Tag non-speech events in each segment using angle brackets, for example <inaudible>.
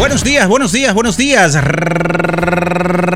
Buenos días, buenos días, buenos días.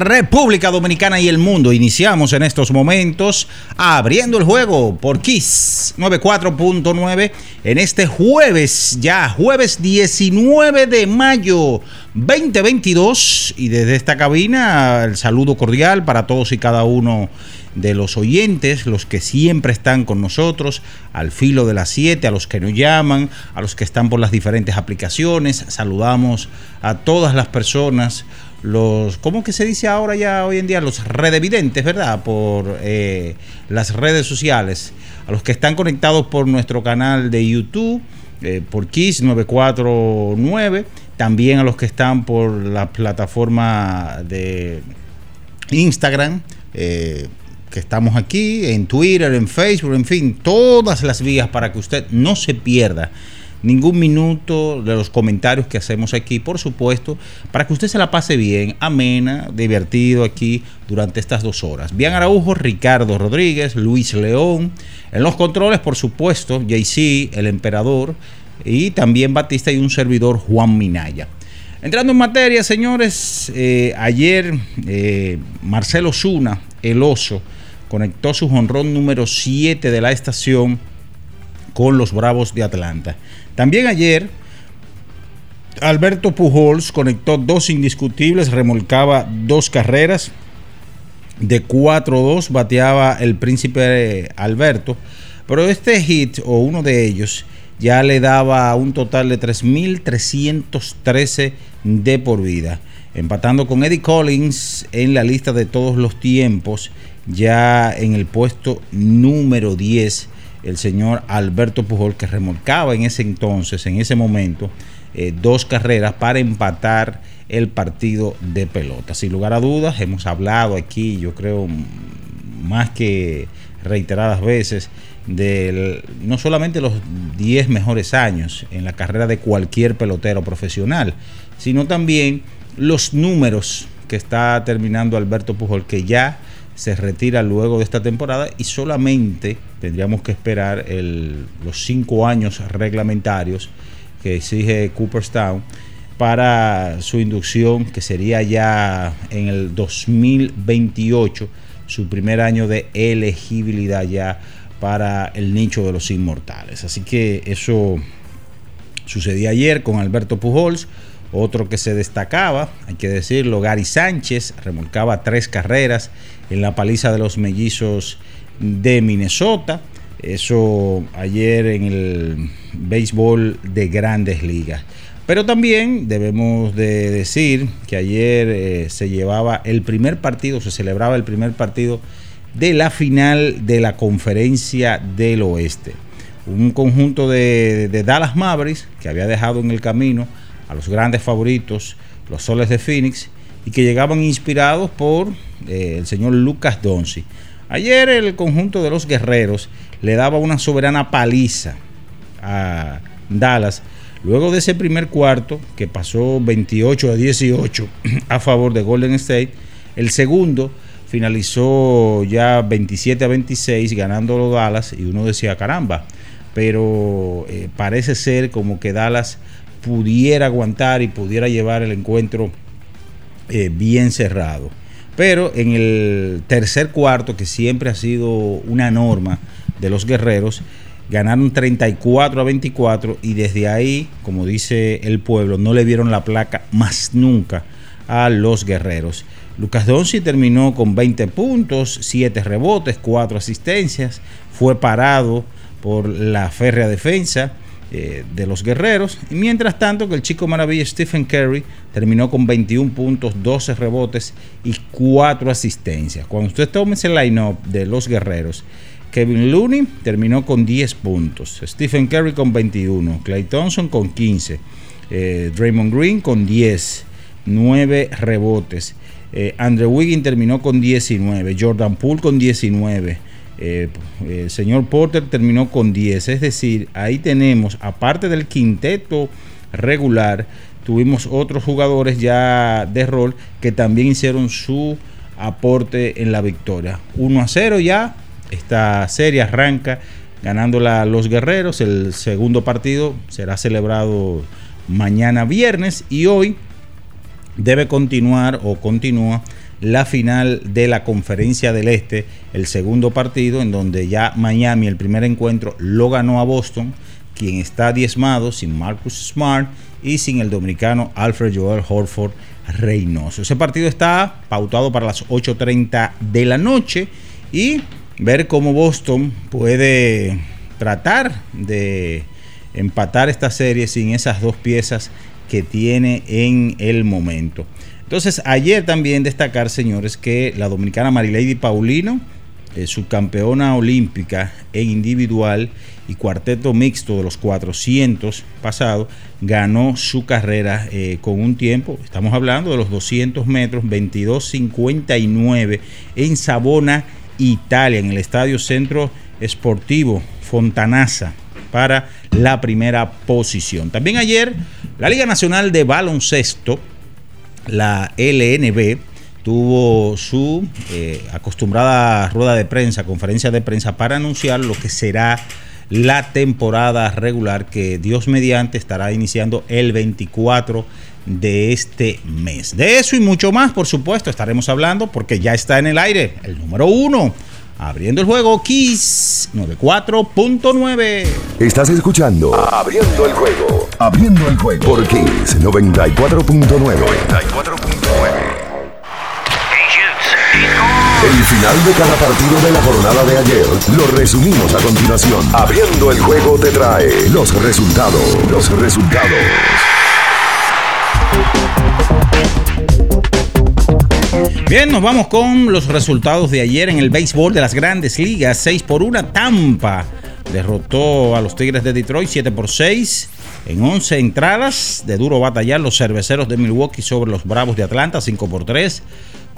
República Dominicana y el mundo. Iniciamos en estos momentos abriendo el juego por Kiss 94.9 en este jueves, ya jueves 19 de mayo 2022. Y desde esta cabina el saludo cordial para todos y cada uno de los oyentes, los que siempre están con nosotros, al filo de las 7, a los que nos llaman, a los que están por las diferentes aplicaciones. Saludamos a todas las personas, los, ¿cómo que se dice ahora ya hoy en día? Los redevidentes, ¿verdad? Por eh, las redes sociales, a los que están conectados por nuestro canal de YouTube, eh, por Kiss 949, también a los que están por la plataforma de Instagram. Eh, que estamos aquí, en Twitter, en Facebook, en fin, todas las vías para que usted no se pierda ningún minuto de los comentarios que hacemos aquí, por supuesto, para que usted se la pase bien, amena, divertido aquí durante estas dos horas. Bien Araujo, Ricardo Rodríguez, Luis León, en los controles, por supuesto, JC, el emperador, y también Batista y un servidor Juan Minaya. Entrando en materia, señores, eh, ayer eh, Marcelo Zuna, el oso, conectó su jonrón número 7 de la estación con los Bravos de Atlanta. También ayer, Alberto Pujols conectó dos indiscutibles, remolcaba dos carreras. De 4-2 bateaba el príncipe Alberto. Pero este hit, o uno de ellos, ya le daba un total de 3.313 de por vida. Empatando con Eddie Collins en la lista de todos los tiempos ya en el puesto número 10 el señor Alberto Pujol, que remolcaba en ese entonces, en ese momento, eh, dos carreras para empatar el partido de pelota. Sin lugar a dudas, hemos hablado aquí, yo creo, más que reiteradas veces, de no solamente los 10 mejores años en la carrera de cualquier pelotero profesional, sino también los números que está terminando Alberto Pujol, que ya se retira luego de esta temporada y solamente tendríamos que esperar los cinco años reglamentarios que exige Cooperstown para su inducción, que sería ya en el 2028, su primer año de elegibilidad ya para el nicho de los inmortales. Así que eso sucedía ayer con Alberto Pujols. Otro que se destacaba, hay que decirlo, Gary Sánchez remolcaba tres carreras en la paliza de los mellizos de Minnesota. Eso ayer en el béisbol de grandes ligas. Pero también debemos de decir que ayer eh, se llevaba el primer partido, se celebraba el primer partido de la final de la conferencia del oeste. Un conjunto de, de Dallas Mavericks que había dejado en el camino a los grandes favoritos, los soles de Phoenix, y que llegaban inspirados por eh, el señor Lucas Donzi. Ayer el conjunto de los guerreros le daba una soberana paliza a Dallas. Luego de ese primer cuarto, que pasó 28 a 18 <clears throat> a favor de Golden State, el segundo finalizó ya 27 a 26 ganando los Dallas y uno decía caramba, pero eh, parece ser como que Dallas pudiera aguantar y pudiera llevar el encuentro eh, bien cerrado. Pero en el tercer cuarto, que siempre ha sido una norma de los guerreros, ganaron 34 a 24 y desde ahí, como dice el pueblo, no le vieron la placa más nunca a los guerreros. Lucas Donzi terminó con 20 puntos, 7 rebotes, 4 asistencias, fue parado por la férrea defensa eh, de los guerreros. Y mientras tanto, que el chico maravilla Stephen Curry terminó con 21 puntos, 12 rebotes y 4 asistencias. Cuando usted tome ese line-up de los guerreros, Kevin Looney terminó con 10 puntos, Stephen Curry con 21, Clay Thompson con 15, eh, Draymond Green con 10, 9 rebotes. Eh, Andrew Wiggins terminó con 19, Jordan Poole con 19. Eh, el señor Porter terminó con 10. Es decir, ahí tenemos, aparte del quinteto regular, tuvimos otros jugadores ya de rol que también hicieron su aporte en la victoria. 1 a 0 ya esta serie arranca ganándola los guerreros. El segundo partido será celebrado mañana viernes y hoy debe continuar o continúa la final de la conferencia del este, el segundo partido en donde ya Miami el primer encuentro lo ganó a Boston, quien está diezmado sin Marcus Smart y sin el dominicano Alfred Joel Horford Reynoso. Ese partido está pautado para las 8.30 de la noche y ver cómo Boston puede tratar de empatar esta serie sin esas dos piezas que tiene en el momento. Entonces, ayer también destacar, señores, que la dominicana Marilady Paulino, eh, subcampeona olímpica en individual y cuarteto mixto de los 400 pasado, ganó su carrera eh, con un tiempo, estamos hablando de los 200 metros, 22.59 en Sabona, Italia, en el Estadio Centro Esportivo Fontanasa para la primera posición. También ayer la Liga Nacional de Baloncesto, la LNB, tuvo su eh, acostumbrada rueda de prensa, conferencia de prensa para anunciar lo que será la temporada regular que Dios mediante estará iniciando el 24 de este mes. De eso y mucho más, por supuesto, estaremos hablando porque ya está en el aire el número uno. Abriendo el juego, Kiss 94.9. Estás escuchando Abriendo el juego. Abriendo el juego. Por Kiss 94.9. 94.9. El final de cada partido de la jornada de ayer lo resumimos a continuación. Abriendo el juego te trae los resultados. Los resultados. Bien, nos vamos con los resultados de ayer en el béisbol de las grandes ligas. 6 por 1, Tampa derrotó a los Tigres de Detroit 7 por 6. En 11 entradas de duro batallar los cerveceros de Milwaukee sobre los Bravos de Atlanta 5 por 3.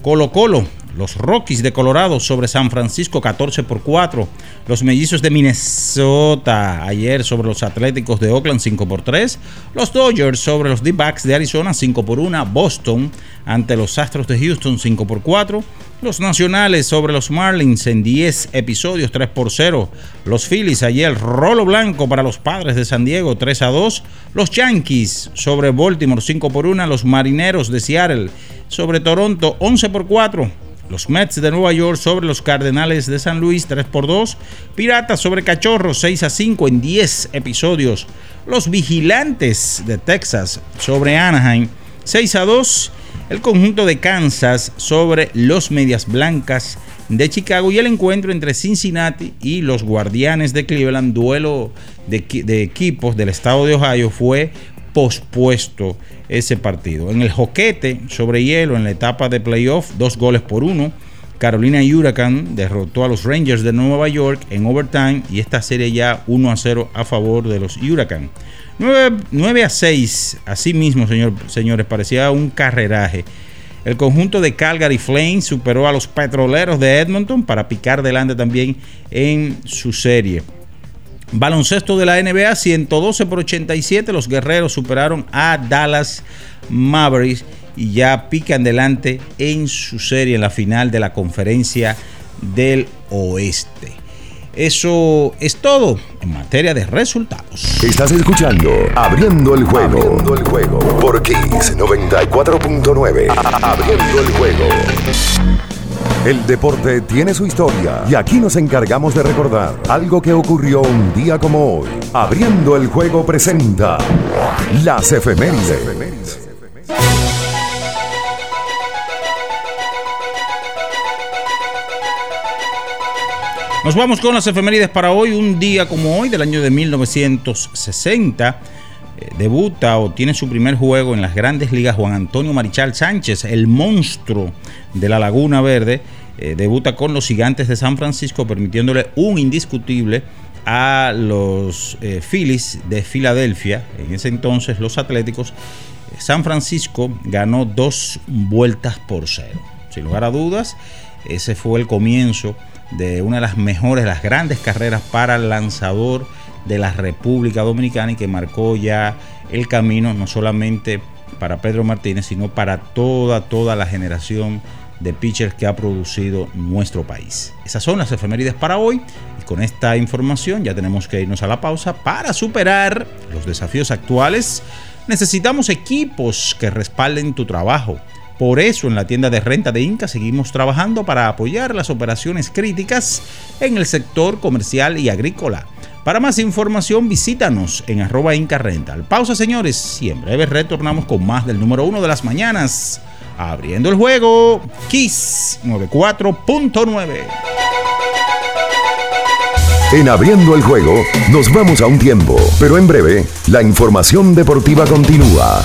Colo Colo, los Rockies de Colorado sobre San Francisco 14 por 4. Los Mellizos de Minnesota ayer sobre los Atléticos de Oakland 5 por 3. Los Dodgers sobre los D-Backs de Arizona 5 por 1. Boston ante los Astros de Houston 5 por 4. Los Nacionales sobre los Marlins en 10 episodios 3 por 0. Los Phillies ayer rolo blanco para los Padres de San Diego 3 a 2. Los Yankees sobre Baltimore 5 por 1. Los Marineros de Seattle sobre Toronto 11 por 4. Los Mets de Nueva York sobre los Cardenales de San Luis 3 por 2. Piratas sobre Cachorros 6 a 5 en 10 episodios. Los Vigilantes de Texas sobre Anaheim 6 a 2. El conjunto de Kansas sobre los Medias Blancas de Chicago y el encuentro entre Cincinnati y los Guardianes de Cleveland, duelo de, de equipos del estado de Ohio, fue pospuesto ese partido. En el joquete sobre hielo en la etapa de playoff, dos goles por uno. Carolina Huracán derrotó a los Rangers de Nueva York en overtime y esta serie ya 1 a 0 a favor de los Huracán. 9, a 6, así mismo, señor, señores, parecía un carreraje. El conjunto de Calgary Flames superó a los Petroleros de Edmonton para picar delante también en su serie. Baloncesto de la NBA, 112 por 87. Los guerreros superaron a Dallas Mavericks. y ya pican delante en su serie en la final de la conferencia del oeste. Eso es todo en materia de resultados. Estás escuchando Abriendo el juego. Abriendo el juego. Por Kiss 94.9. Abriendo el juego. El deporte tiene su historia y aquí nos encargamos de recordar algo que ocurrió un día como hoy. Abriendo el juego presenta las efemérides. Nos vamos con las efemérides para hoy, un día como hoy del año de 1960. Eh, debuta o tiene su primer juego en las grandes ligas Juan Antonio Marichal Sánchez, el monstruo de la Laguna Verde. Eh, debuta con los gigantes de San Francisco, permitiéndole un indiscutible a los eh, Phillies de Filadelfia. En ese entonces, los Atléticos. San Francisco ganó dos vueltas por cero. Sin lugar a dudas, ese fue el comienzo de una de las mejores, las grandes carreras para el lanzador de la República Dominicana y que marcó ya el camino no solamente para Pedro Martínez, sino para toda, toda la generación de pitchers que ha producido nuestro país. Esas son las efemérides para hoy y con esta información ya tenemos que irnos a la pausa para superar los desafíos actuales. Necesitamos equipos que respalden tu trabajo por eso en la tienda de renta de Inca seguimos trabajando para apoyar las operaciones críticas en el sector comercial y agrícola. Para más información visítanos en arroba Inca Rental. Pausa señores y en breve retornamos con más del número uno de las mañanas. Abriendo el juego, Kiss 94.9. En Abriendo el Juego nos vamos a un tiempo, pero en breve la información deportiva continúa.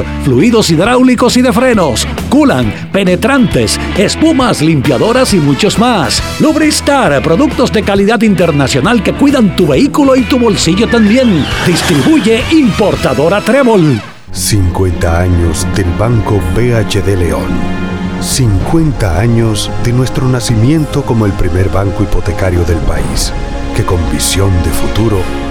fluidos hidráulicos y de frenos, culan, penetrantes, espumas, limpiadoras y muchos más. Lubristar, productos de calidad internacional que cuidan tu vehículo y tu bolsillo también. Distribuye importadora Trébol. 50 años del Banco BHD León. 50 años de nuestro nacimiento como el primer banco hipotecario del país, que con visión de futuro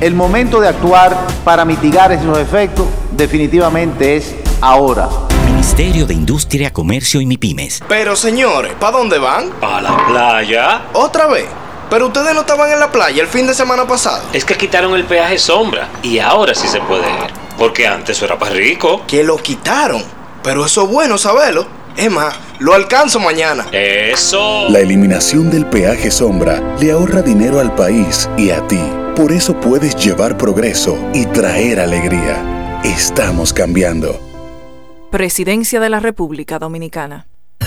El momento de actuar para mitigar esos efectos definitivamente es ahora. Ministerio de Industria, Comercio y MIPIMES. Pero señores, ¿para dónde van? A la playa. ¿Otra vez? Pero ustedes no estaban en la playa el fin de semana pasado. Es que quitaron el peaje sombra y ahora sí se puede ir. Porque antes era para rico. Que lo quitaron. Pero eso es bueno saberlo. Es más, lo alcanzo mañana. Eso. La eliminación del peaje sombra le ahorra dinero al país y a ti. Por eso puedes llevar progreso y traer alegría. Estamos cambiando. Presidencia de la República Dominicana.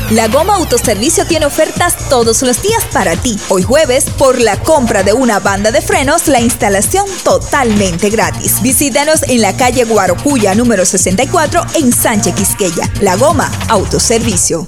La Goma Autoservicio tiene ofertas todos los días para ti. Hoy jueves, por la compra de una banda de frenos, la instalación totalmente gratis. Visítanos en la calle Guarocuya número 64 en Sánchez Quisqueya. La Goma Autoservicio.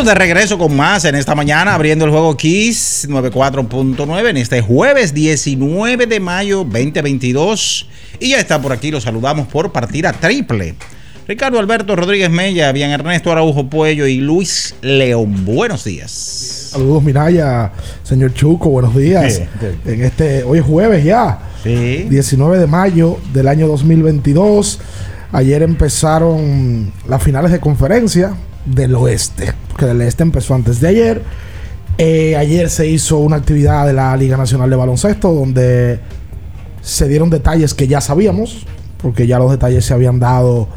Estamos de regreso con más en esta mañana, abriendo el juego Kiss 94.9 en este jueves 19 de mayo 2022. Y ya está por aquí, los saludamos por partida triple. Ricardo Alberto Rodríguez Mella, bien Ernesto Araujo Puello y Luis León. Buenos días. Saludos, Miraya, señor Chuco, buenos días. En este, hoy es jueves ya. Sí. 19 de mayo del año 2022. Ayer empezaron las finales de conferencia del oeste, porque del este empezó antes de ayer. Eh, ayer se hizo una actividad de la Liga Nacional de Baloncesto donde se dieron detalles que ya sabíamos, porque ya los detalles se habían dado.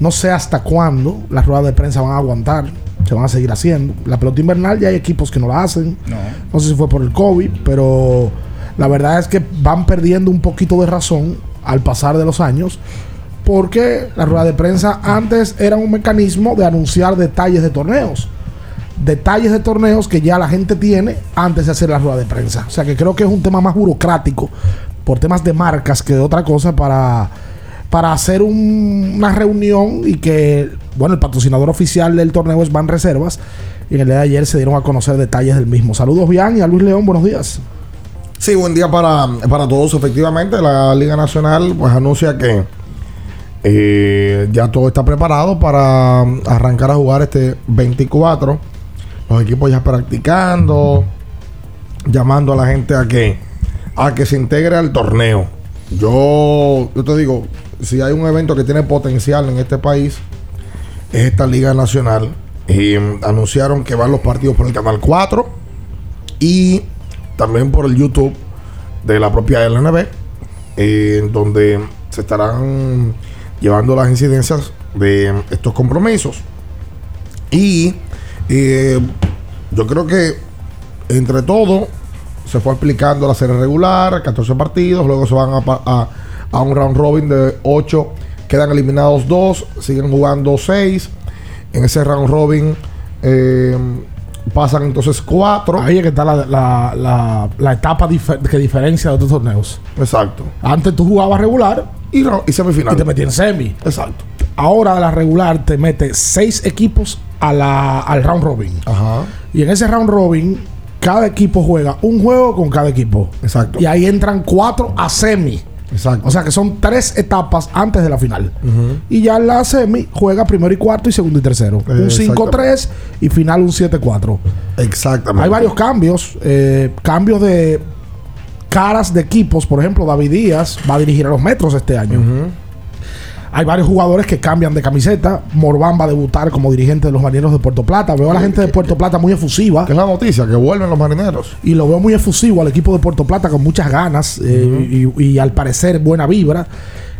No sé hasta cuándo las ruedas de prensa van a aguantar, se van a seguir haciendo. La pelota invernal ya hay equipos que no la hacen. No, no sé si fue por el COVID, pero la verdad es que van perdiendo un poquito de razón al pasar de los años porque la rueda de prensa antes era un mecanismo de anunciar detalles de torneos. Detalles de torneos que ya la gente tiene antes de hacer la rueda de prensa. O sea que creo que es un tema más burocrático por temas de marcas que de otra cosa para, para hacer una reunión y que, bueno, el patrocinador oficial del torneo es Van Reservas. Y en el día de ayer se dieron a conocer detalles del mismo. Saludos, Bian y a Luis León, buenos días. Sí, buen día para, para todos. Efectivamente, la Liga Nacional pues anuncia que eh, ya todo está preparado para arrancar a jugar este 24. Los equipos ya practicando, llamando a la gente a que, a que se integre al torneo. Yo, yo te digo, si hay un evento que tiene potencial en este país, es esta Liga Nacional. Mm, anunciaron que van los partidos por el Canal 4 y también por el YouTube de la propia LNB, eh, donde se estarán llevando las incidencias de estos compromisos. Y eh, yo creo que entre todo se fue aplicando la serie regular, 14 partidos, luego se van a, a, un round robin de 8, quedan eliminados 2, siguen jugando 6. En ese round robin eh, pasan entonces 4. Ahí es que está la, la, la, etapa que diferencia de otros torneos. Exacto. Antes tú jugabas regular y, y semifinal. Y te metían semi. Exacto. Ahora la regular te mete seis equipos a la, al round robin. Ajá. Y en ese round robin, cada equipo juega un juego con cada equipo. Exacto. Y ahí entran cuatro a semi. Exacto. O sea que son tres etapas antes de la final. Y ya en la semi juega primero y cuarto y segundo y tercero. un 5-3 y final un 7-4. Exactamente. Hay varios cambios. Eh, cambios de caras de equipos. Por ejemplo, David Díaz va a dirigir a los metros este año. Hay varios jugadores que cambian de camiseta. Morban va a debutar como dirigente de los marineros de Puerto Plata. Veo a la gente de Puerto Plata muy efusiva. Es la noticia, que vuelven los marineros. Y lo veo muy efusivo al equipo de Puerto Plata con muchas ganas eh, y, y al parecer buena vibra.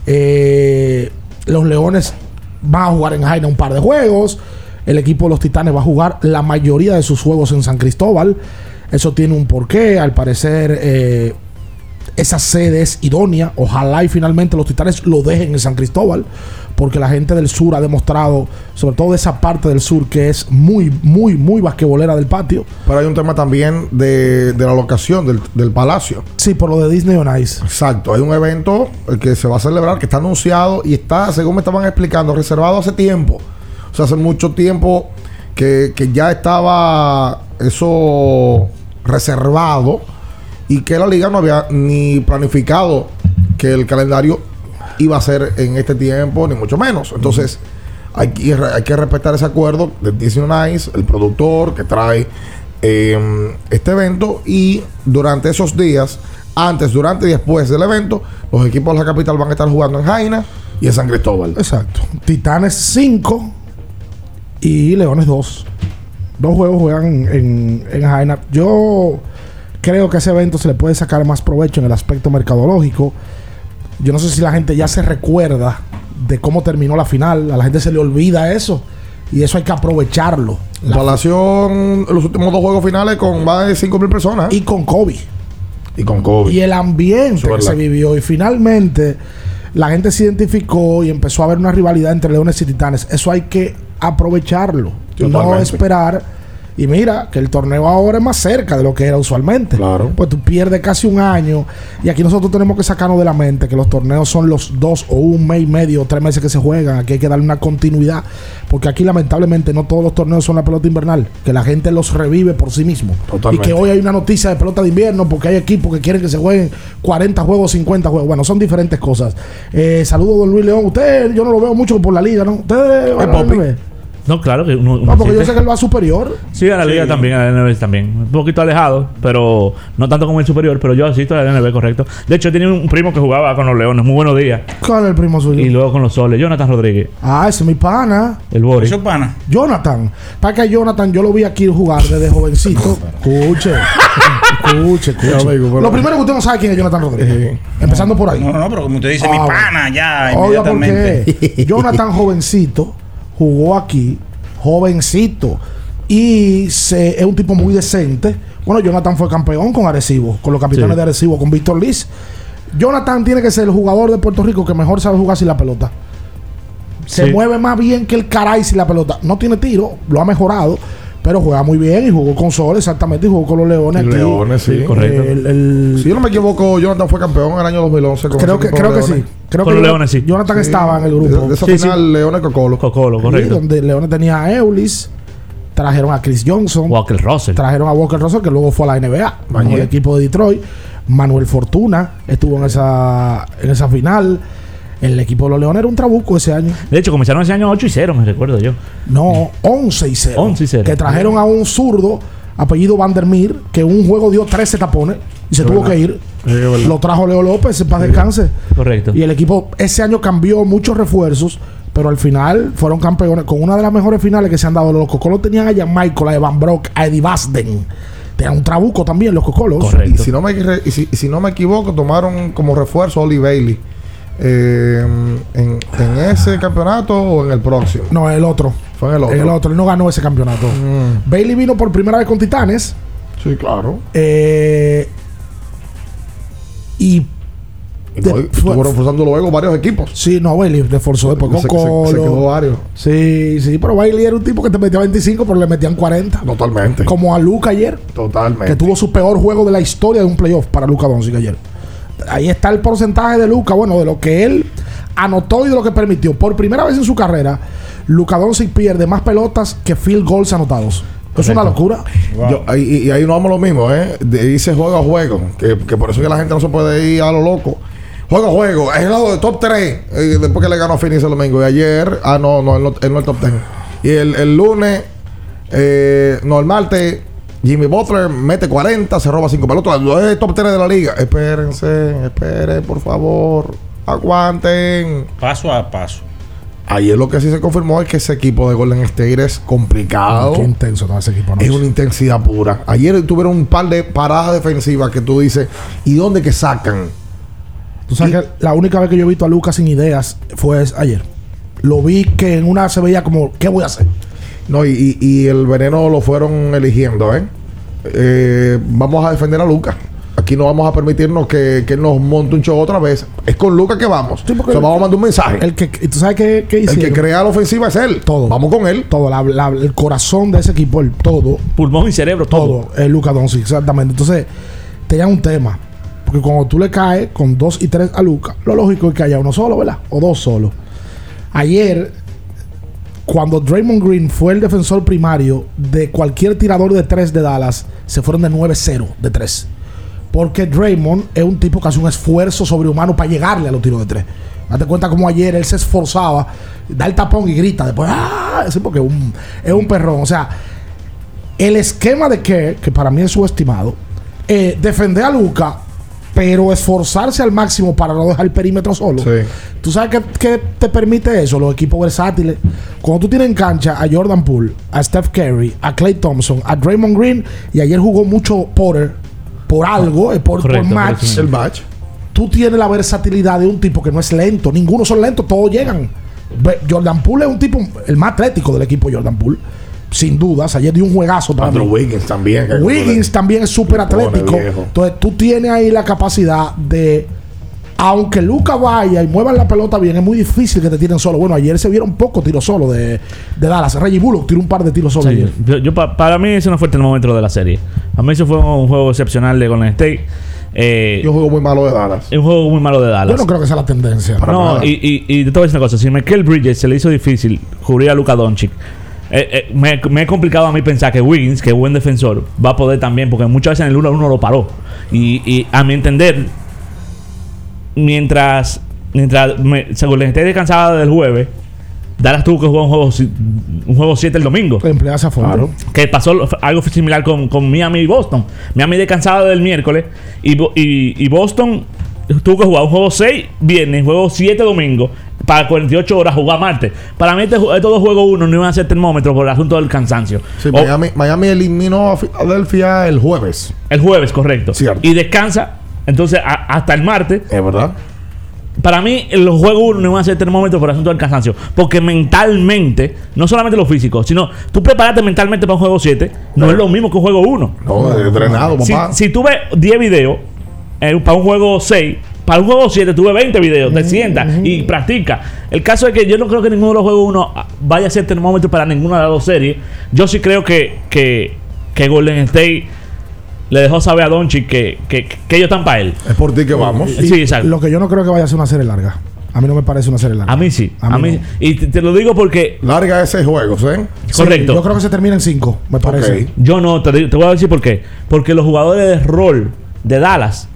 Eh, los Leones van a jugar en Jaina un par de juegos. El equipo de los Titanes va a jugar la mayoría de sus juegos en San Cristóbal. Eso tiene un porqué. Al parecer, eh, esa sede es idónea. Ojalá y finalmente los Titanes lo dejen en San Cristóbal. Porque la gente del sur ha demostrado, sobre todo de esa parte del sur, que es muy, muy, muy basquetbolera del patio. Pero hay un tema también de, de la locación del, del palacio. Sí, por lo de Disney on Ice. Exacto. Hay un evento eh, que se va a celebrar, que está anunciado y está, según me estaban explicando, reservado hace tiempo. O sea, hace mucho tiempo que, que ya estaba eso reservado y que la liga no había ni planificado que el calendario iba a ser en este tiempo, ni mucho menos. Entonces, hay, que, hay que respetar ese acuerdo de Disney on Ice, el productor que trae eh, este evento y durante esos días, antes, durante y después del evento, los equipos de la capital van a estar jugando en Jaina y en San Cristóbal. Exacto. Titanes 5 y Leones 2. Dos juegos juegan en, en Jaina. Yo creo que a ese evento se le puede sacar más provecho en el aspecto mercadológico. Yo no sé si la gente ya se recuerda de cómo terminó la final. A la gente se le olvida eso. Y eso hay que aprovecharlo. La Palación, los últimos dos juegos finales con más de 5 mil personas. Y con COVID. Y con COVID. Y el ambiente que se vivió. Y finalmente la gente se identificó y empezó a haber una rivalidad entre Leones y Titanes. Eso hay que aprovecharlo. Y no esperar. Y mira, que el torneo ahora es más cerca de lo que era usualmente. Claro. Pues tú pierdes casi un año. Y aquí nosotros tenemos que sacarnos de la mente que los torneos son los dos o un mes y medio o tres meses que se juegan. Aquí hay que darle una continuidad. Porque aquí, lamentablemente, no todos los torneos son la pelota invernal. Que la gente los revive por sí mismo. Totalmente. Y que hoy hay una noticia de pelota de invierno porque hay equipos que quieren que se jueguen 40 juegos, 50 juegos. Bueno, son diferentes cosas. Eh, saludos, don Luis León. Usted, yo no lo veo mucho por la liga, ¿no? Usted, bueno, No, claro que uno, uno no, porque yo sé que él va superior. Sí, a la liga también, a la NB también. Un poquito alejado, pero no tanto como el superior, pero yo asisto a la NB, correcto. De hecho, tenía un primo que jugaba con los Leones. Muy buenos días. ¿Cuál es el primo suyo? Y luego con los Soles. Jonathan Rodríguez. Ah, ese es mi pana. El Boris. Eso pana. Jonathan. Para que Jonathan, yo lo vi aquí jugar desde jovencito. Escuche. Escuche, escuche. amigo, pero- Lo primero que usted no sabe quién es Jonathan Rodríguez. Empezando por ahí. No, no, pero como usted dice, mi Ah, pana, ya, Oiga, ¿por inmediatamente. qué? Jonathan jovencito jugó aquí, jovencito, y se, es un tipo muy decente. Bueno, Jonathan fue campeón con Arecibo, con los capitanes Sí. de Arecibo, con Víctor Liz. Jonathan tiene que ser el jugador de Puerto Rico que mejor sabe jugar sin la pelota. Se Sí. mueve más bien que el caray sin la pelota. No tiene tiro, lo ha mejorado, pero juega muy bien y jugó con Sol, exactamente, y jugó con los Leones. aquí. Leones, sí. correcto. El- el- Si yo no me equivoco, Jonathan fue campeón en el año 2011. con creo que, creo que sí. Creo Con que los Leones, sí. Jonathan Sí. estaba en el grupo. de esa Sí, final, Leones Cocolo. Cocolo, Sí, correcto. donde Leones tenía a Eulis, trajeron a Chris Johnson, Walker Russell. trajeron a Walker Russell, que luego fue a la NBA, con el equipo de Detroit. Manuel Fortuna estuvo en esa, en esa final. El equipo de los Leones era un trabuco ese año. De hecho, comenzaron ese año 8 y 0, me recuerdo yo. No, 11 y 0. 11 y 0. Que trajeron a un zurdo, apellido Vandermeer, que un juego dio 13 tapones y se Es tuvo verdad. que ir. Es. Lo trajo Leo López para descanse. Correcto. Y el equipo ese año cambió muchos refuerzos, pero al final fueron campeones con una de las mejores finales que se han dado. Los Cocolos tenían a Jan Michael, a Evan Brock, a Eddie Basden. Tenían un trabuco también los Cocolos. Y Correcto. si, no me, y si, y si no me equivoco, tomaron como refuerzo a Oli Bailey. Eh, en, en ese campeonato o en el próximo. No, el otro. Fue en el otro. El otro, él no ganó ese campeonato. Mm. Bailey vino por primera vez con Titanes. Sí, claro. eh, y estuvo reforzando luego varios equipos. sí, no, Bailey reforzó después con Se- se- se Colo. quedó varios. Sí, sí, pero Bailey era un tipo que te metía 25, pero le metían 40. Totalmente. Como a Luca ayer. Totalmente. que tuvo su peor juego de la historia de un playoff para Luca Doncic ayer. Ahí está el porcentaje de Luca, bueno, de lo que él anotó y de lo que permitió. Por primera vez en su carrera, Luca Doncic pierde más pelotas que field goals anotados. Es una locura. Yo- y, y ahí no vamos lo mismo, ¿eh? De- dice juego a juego. Que, que por eso que la gente no se puede ir a lo loco. Juego a juego. Es el lado de top 3. después que le ganó a Phoenix el domingo. Y ayer, ah, no, no, él no, él no es top 10. Y el, el lunes, eh, no, el martes, Jimmy Butler mete 40, se roba 5 pelotas. No es top 3 de la liga. Espérense, esperen, por favor. aguanten. Paso a paso. Ayer lo que sí se confirmó es que ese equipo de Golden State es complicado. Qué intenso no ese equipo. Es una intensidad pura. Ayer tuvieron un par de paradas defensivas que tú dices, ¿y dónde que sacan? Tú sabes que la única vez que yo he visto a Lucas sin ideas fue ayer. Lo vi que en una se veía como, ¿qué voy a hacer? No, y, y el veneno lo fueron eligiendo, ¿eh? ¿eh? Vamos a defender a Lucas. Aquí no vamos a permitirnos que, que nos monte un show otra vez. Es con Lucas que vamos. Sí, vamos a mandar un mensaje. El que, ¿Tú sabes qué, qué El que crea la ofensiva es él. Todo. Vamos con él. Todo. el corazón de ese equipo, el todo. Pulmón y cerebro, todo. Todo. Es Lucas Doncic, exactamente. Entonces, tenía un tema. Porque cuando tú le caes con dos y tres a Lucas, lo lógico es que haya uno solo, ¿verdad? O dos solos. Ayer, cuando Draymond Green fue el defensor primario de cualquier tirador de tres de Dallas, se fueron de 9-0 de tres. Porque Draymond es un tipo que hace un esfuerzo sobrehumano para llegarle a los tiros de tres. Date cuenta como ayer él se esforzaba, da el tapón y grita después, ¡ah! Sí, porque un, es un perrón. O sea, el esquema de que, que para mí es subestimado, eh, defender a Luca pero esforzarse al máximo para no dejar el perímetro solo. ¿Tú sabes qué, te permite eso? Los equipos versátiles. Cuando tú tienes en cancha a Jordan Poole, a Steph Curry, a Clay Thompson, a Draymond Green, y ayer jugó mucho Potter por algo, eh, por, match. El match. Tú tienes la versatilidad de un tipo que no es lento. Ninguno son lentos, todos llegan. Jordan Poole es un tipo, el más atlético del equipo, Jordan Poole sin dudas. Ayer dio un juegazo para Wiggins también. Wiggins también es súper atlético. Entonces tú tienes ahí la capacidad de. Aunque Luca vaya y mueva la pelota bien, es muy difícil que te tiren solo. Bueno, ayer se vieron poco tiros solo de, de Dallas. Reggie Bullock tiró un par de tiros solo Yo, para mí ese no fue el momento de la serie. A mí eso fue un juego excepcional de Golden State. Eh, un juego muy malo de Dallas. Un juego muy malo de Dallas. Yo no creo que sea la tendencia. no, y, y, y, te voy a decir una cosa. Si Michael Bridges se le hizo difícil cubrir a Luca Doncic, eh, eh, me, me, he complicado a mí pensar que Wiggins, que es buen defensor, va a poder también, porque muchas veces en el 1 1 lo paró. Y, a mi entender, mientras, mientras según les esté descansada del jueves, Dallas tuvo que jugar un juego un juego 7 el domingo. A fondo. Que pasó algo similar con, con, Miami y Boston. Miami descansada del miércoles y, y, y Boston tuvo que jugar un juego 6 viernes, juego 7 domingo para 48 horas jugar martes. Para mí, este, estos dos juegos uno no iban a ser termómetro por el asunto del cansancio. Miami, eliminó a Philadelphia el jueves. El jueves, correcto. Y descansa, entonces, hasta el martes. Es verdad. Para mí, los juegos uno no iban a ser termómetro por el asunto del cansancio. Porque mentalmente, no solamente lo físico, sino tú prepararte mentalmente para un juego 7, no, es lo mismo que un juego 1. No, entrenado, papá. Si, tú ves 10 videos eh, para un juego 6, para un juego 7 tuve 20 videos, te sientas y practica. El caso es que yo no creo que ninguno de los juegos 1 vaya a ser termómetro para ninguna de las dos series. Yo sí creo que, que, que Golden State le dejó saber a Donchi que, que, que, ellos están para él. Es por ti que vamos. sí, exacto. Lo que yo no creo que vaya a ser una serie larga. A mí no me parece una serie larga. A mí sí. A, mí, Y te, lo digo porque. Larga ese juego, ¿eh? Correcto. yo creo que se termina en 5, me parece. Yo no, te, te, voy a decir por qué. Porque los jugadores de rol de Dallas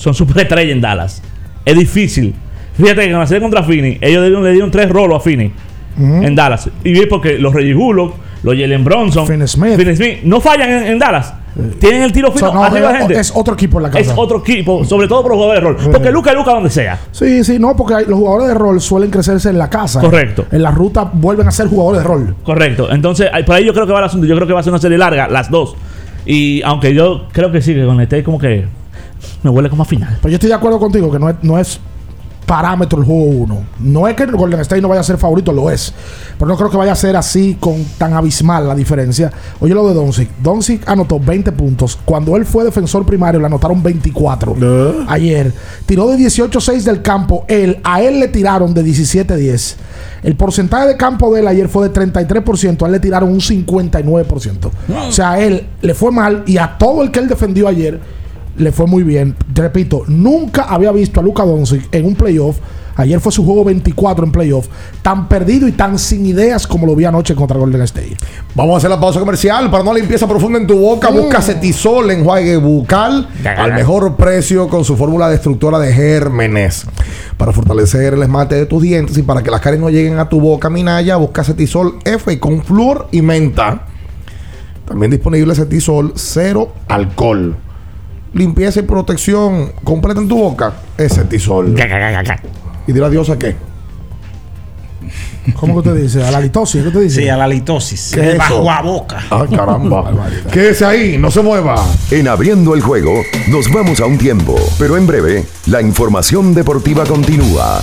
son superestrellas en Dallas. Es difícil. Fíjate que en la serie contra Finney, ellos le dieron, tres rolos a Finney en Dallas. Y es porque los Reggie Bullock, los Jalen Bronson, Finney Smith. Smith no fallan en, Dallas. Tienen el tiro fino Es otro equipo en la casa. Es otro equipo, sobre todo por los jugadores de rol. Porque Luca es Luca donde sea. Sí, sí, no, porque los jugadores de rol suelen crecerse en la casa. Correcto. En la ruta vuelven a ser jugadores de rol. Correcto. Entonces, por ahí yo creo que va el asunto. Yo creo que va a ser una serie larga, las dos. Y aunque yo creo que sí, que con este como que me huele como a final. Pues yo estoy de acuerdo contigo que no es, no es parámetro el juego 1. No es que el Golden State no vaya a ser favorito, lo es. Pero no creo que vaya a ser así con tan abismal la diferencia. Oye lo de Doncic. Doncic anotó 20 puntos. Cuando él fue defensor primario le anotaron 24. Ayer. Tiró de 18-6 del campo. Él, a él le tiraron de 17-10. El porcentaje de campo de él ayer fue de 33%. A él le tiraron un 59%. O sea, a él le fue mal y a todo el que él defendió ayer le fue muy bien. Te repito, nunca había visto a Luca Doncic en un playoff. Ayer fue su juego 24 en playoff. Tan perdido y tan sin ideas como lo vi anoche contra Golden State. Vamos a hacer la pausa comercial para no limpieza profunda en tu boca. Mm. Busca Cetisol enjuague bucal al mejor precio con su fórmula destructora de gérmenes. Para fortalecer el esmalte de tus dientes y para que las caries no lleguen a tu boca, minaya, busca Cetisol F con flúor y menta. También disponible Cetisol cero alcohol. Limpieza y protección completa en tu boca, es Cetisol. y dile adiós a qué. ¿Cómo que usted dice? ¿A la litosis? ¿Qué usted dice? Sí, a la litosis. ¿Qué es Bajo a boca. Ay, caramba. <laughs> Quédese ahí, no se mueva. En abriendo el juego, nos vamos a un tiempo, pero en breve, la información deportiva continúa.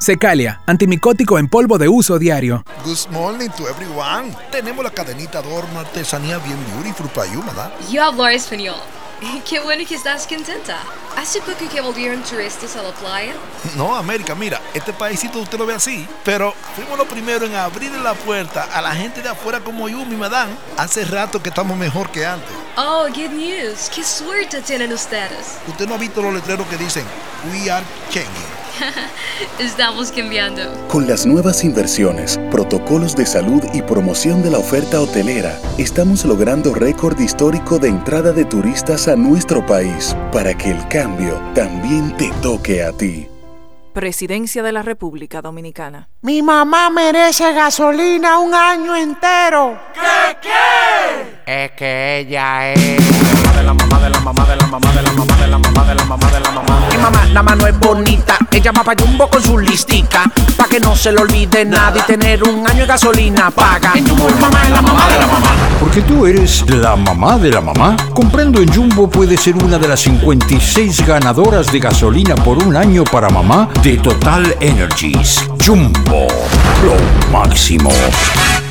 Secalia, antimicótico en polvo de uso diario. Good morning to everyone. Tenemos la cadenita de horno artesanía bien beautiful para you, ¿verdad? Yo hablo español. <laughs> Qué bueno que estás contenta. ¿Hace poco que volvieron turistas a la playa? <laughs> No, América, mira, este paísito usted lo ve así, pero fuimos los primeros en abrir la puerta a la gente de afuera como yo, mi madame. Hace rato que estamos mejor que antes. Oh, good news. Qué suerte tienen ustedes. Usted no ha visto los letreros que dicen We are changing. <laughs> Estamos cambiando. Con las nuevas inversiones, protocolos de salud y promoción de la oferta hotelera, estamos logrando récord histórico de entrada de turistas a nuestro país para que el cambio también te toque a ti. Presidencia de la República Dominicana. Mi mamá merece gasolina un año entero. ¿Qué qué? Es que ella es mamá de la mamá de la mamá de la mamá de la mamá de la mamá de la mamá de la mamá. Mi mamá, la mano es bonita. Ella va para Jumbo con su listica. Pa' que no se le olvide nada y tener un año de gasolina paga. En Jumbo, mamá es la mamá de la mamá. Porque tú eres la mamá de la mamá. Comprando en Jumbo puedes ser una de las 56 ganadoras de gasolina por un año para mamá de Total Energies. Jumbo, lo máximo.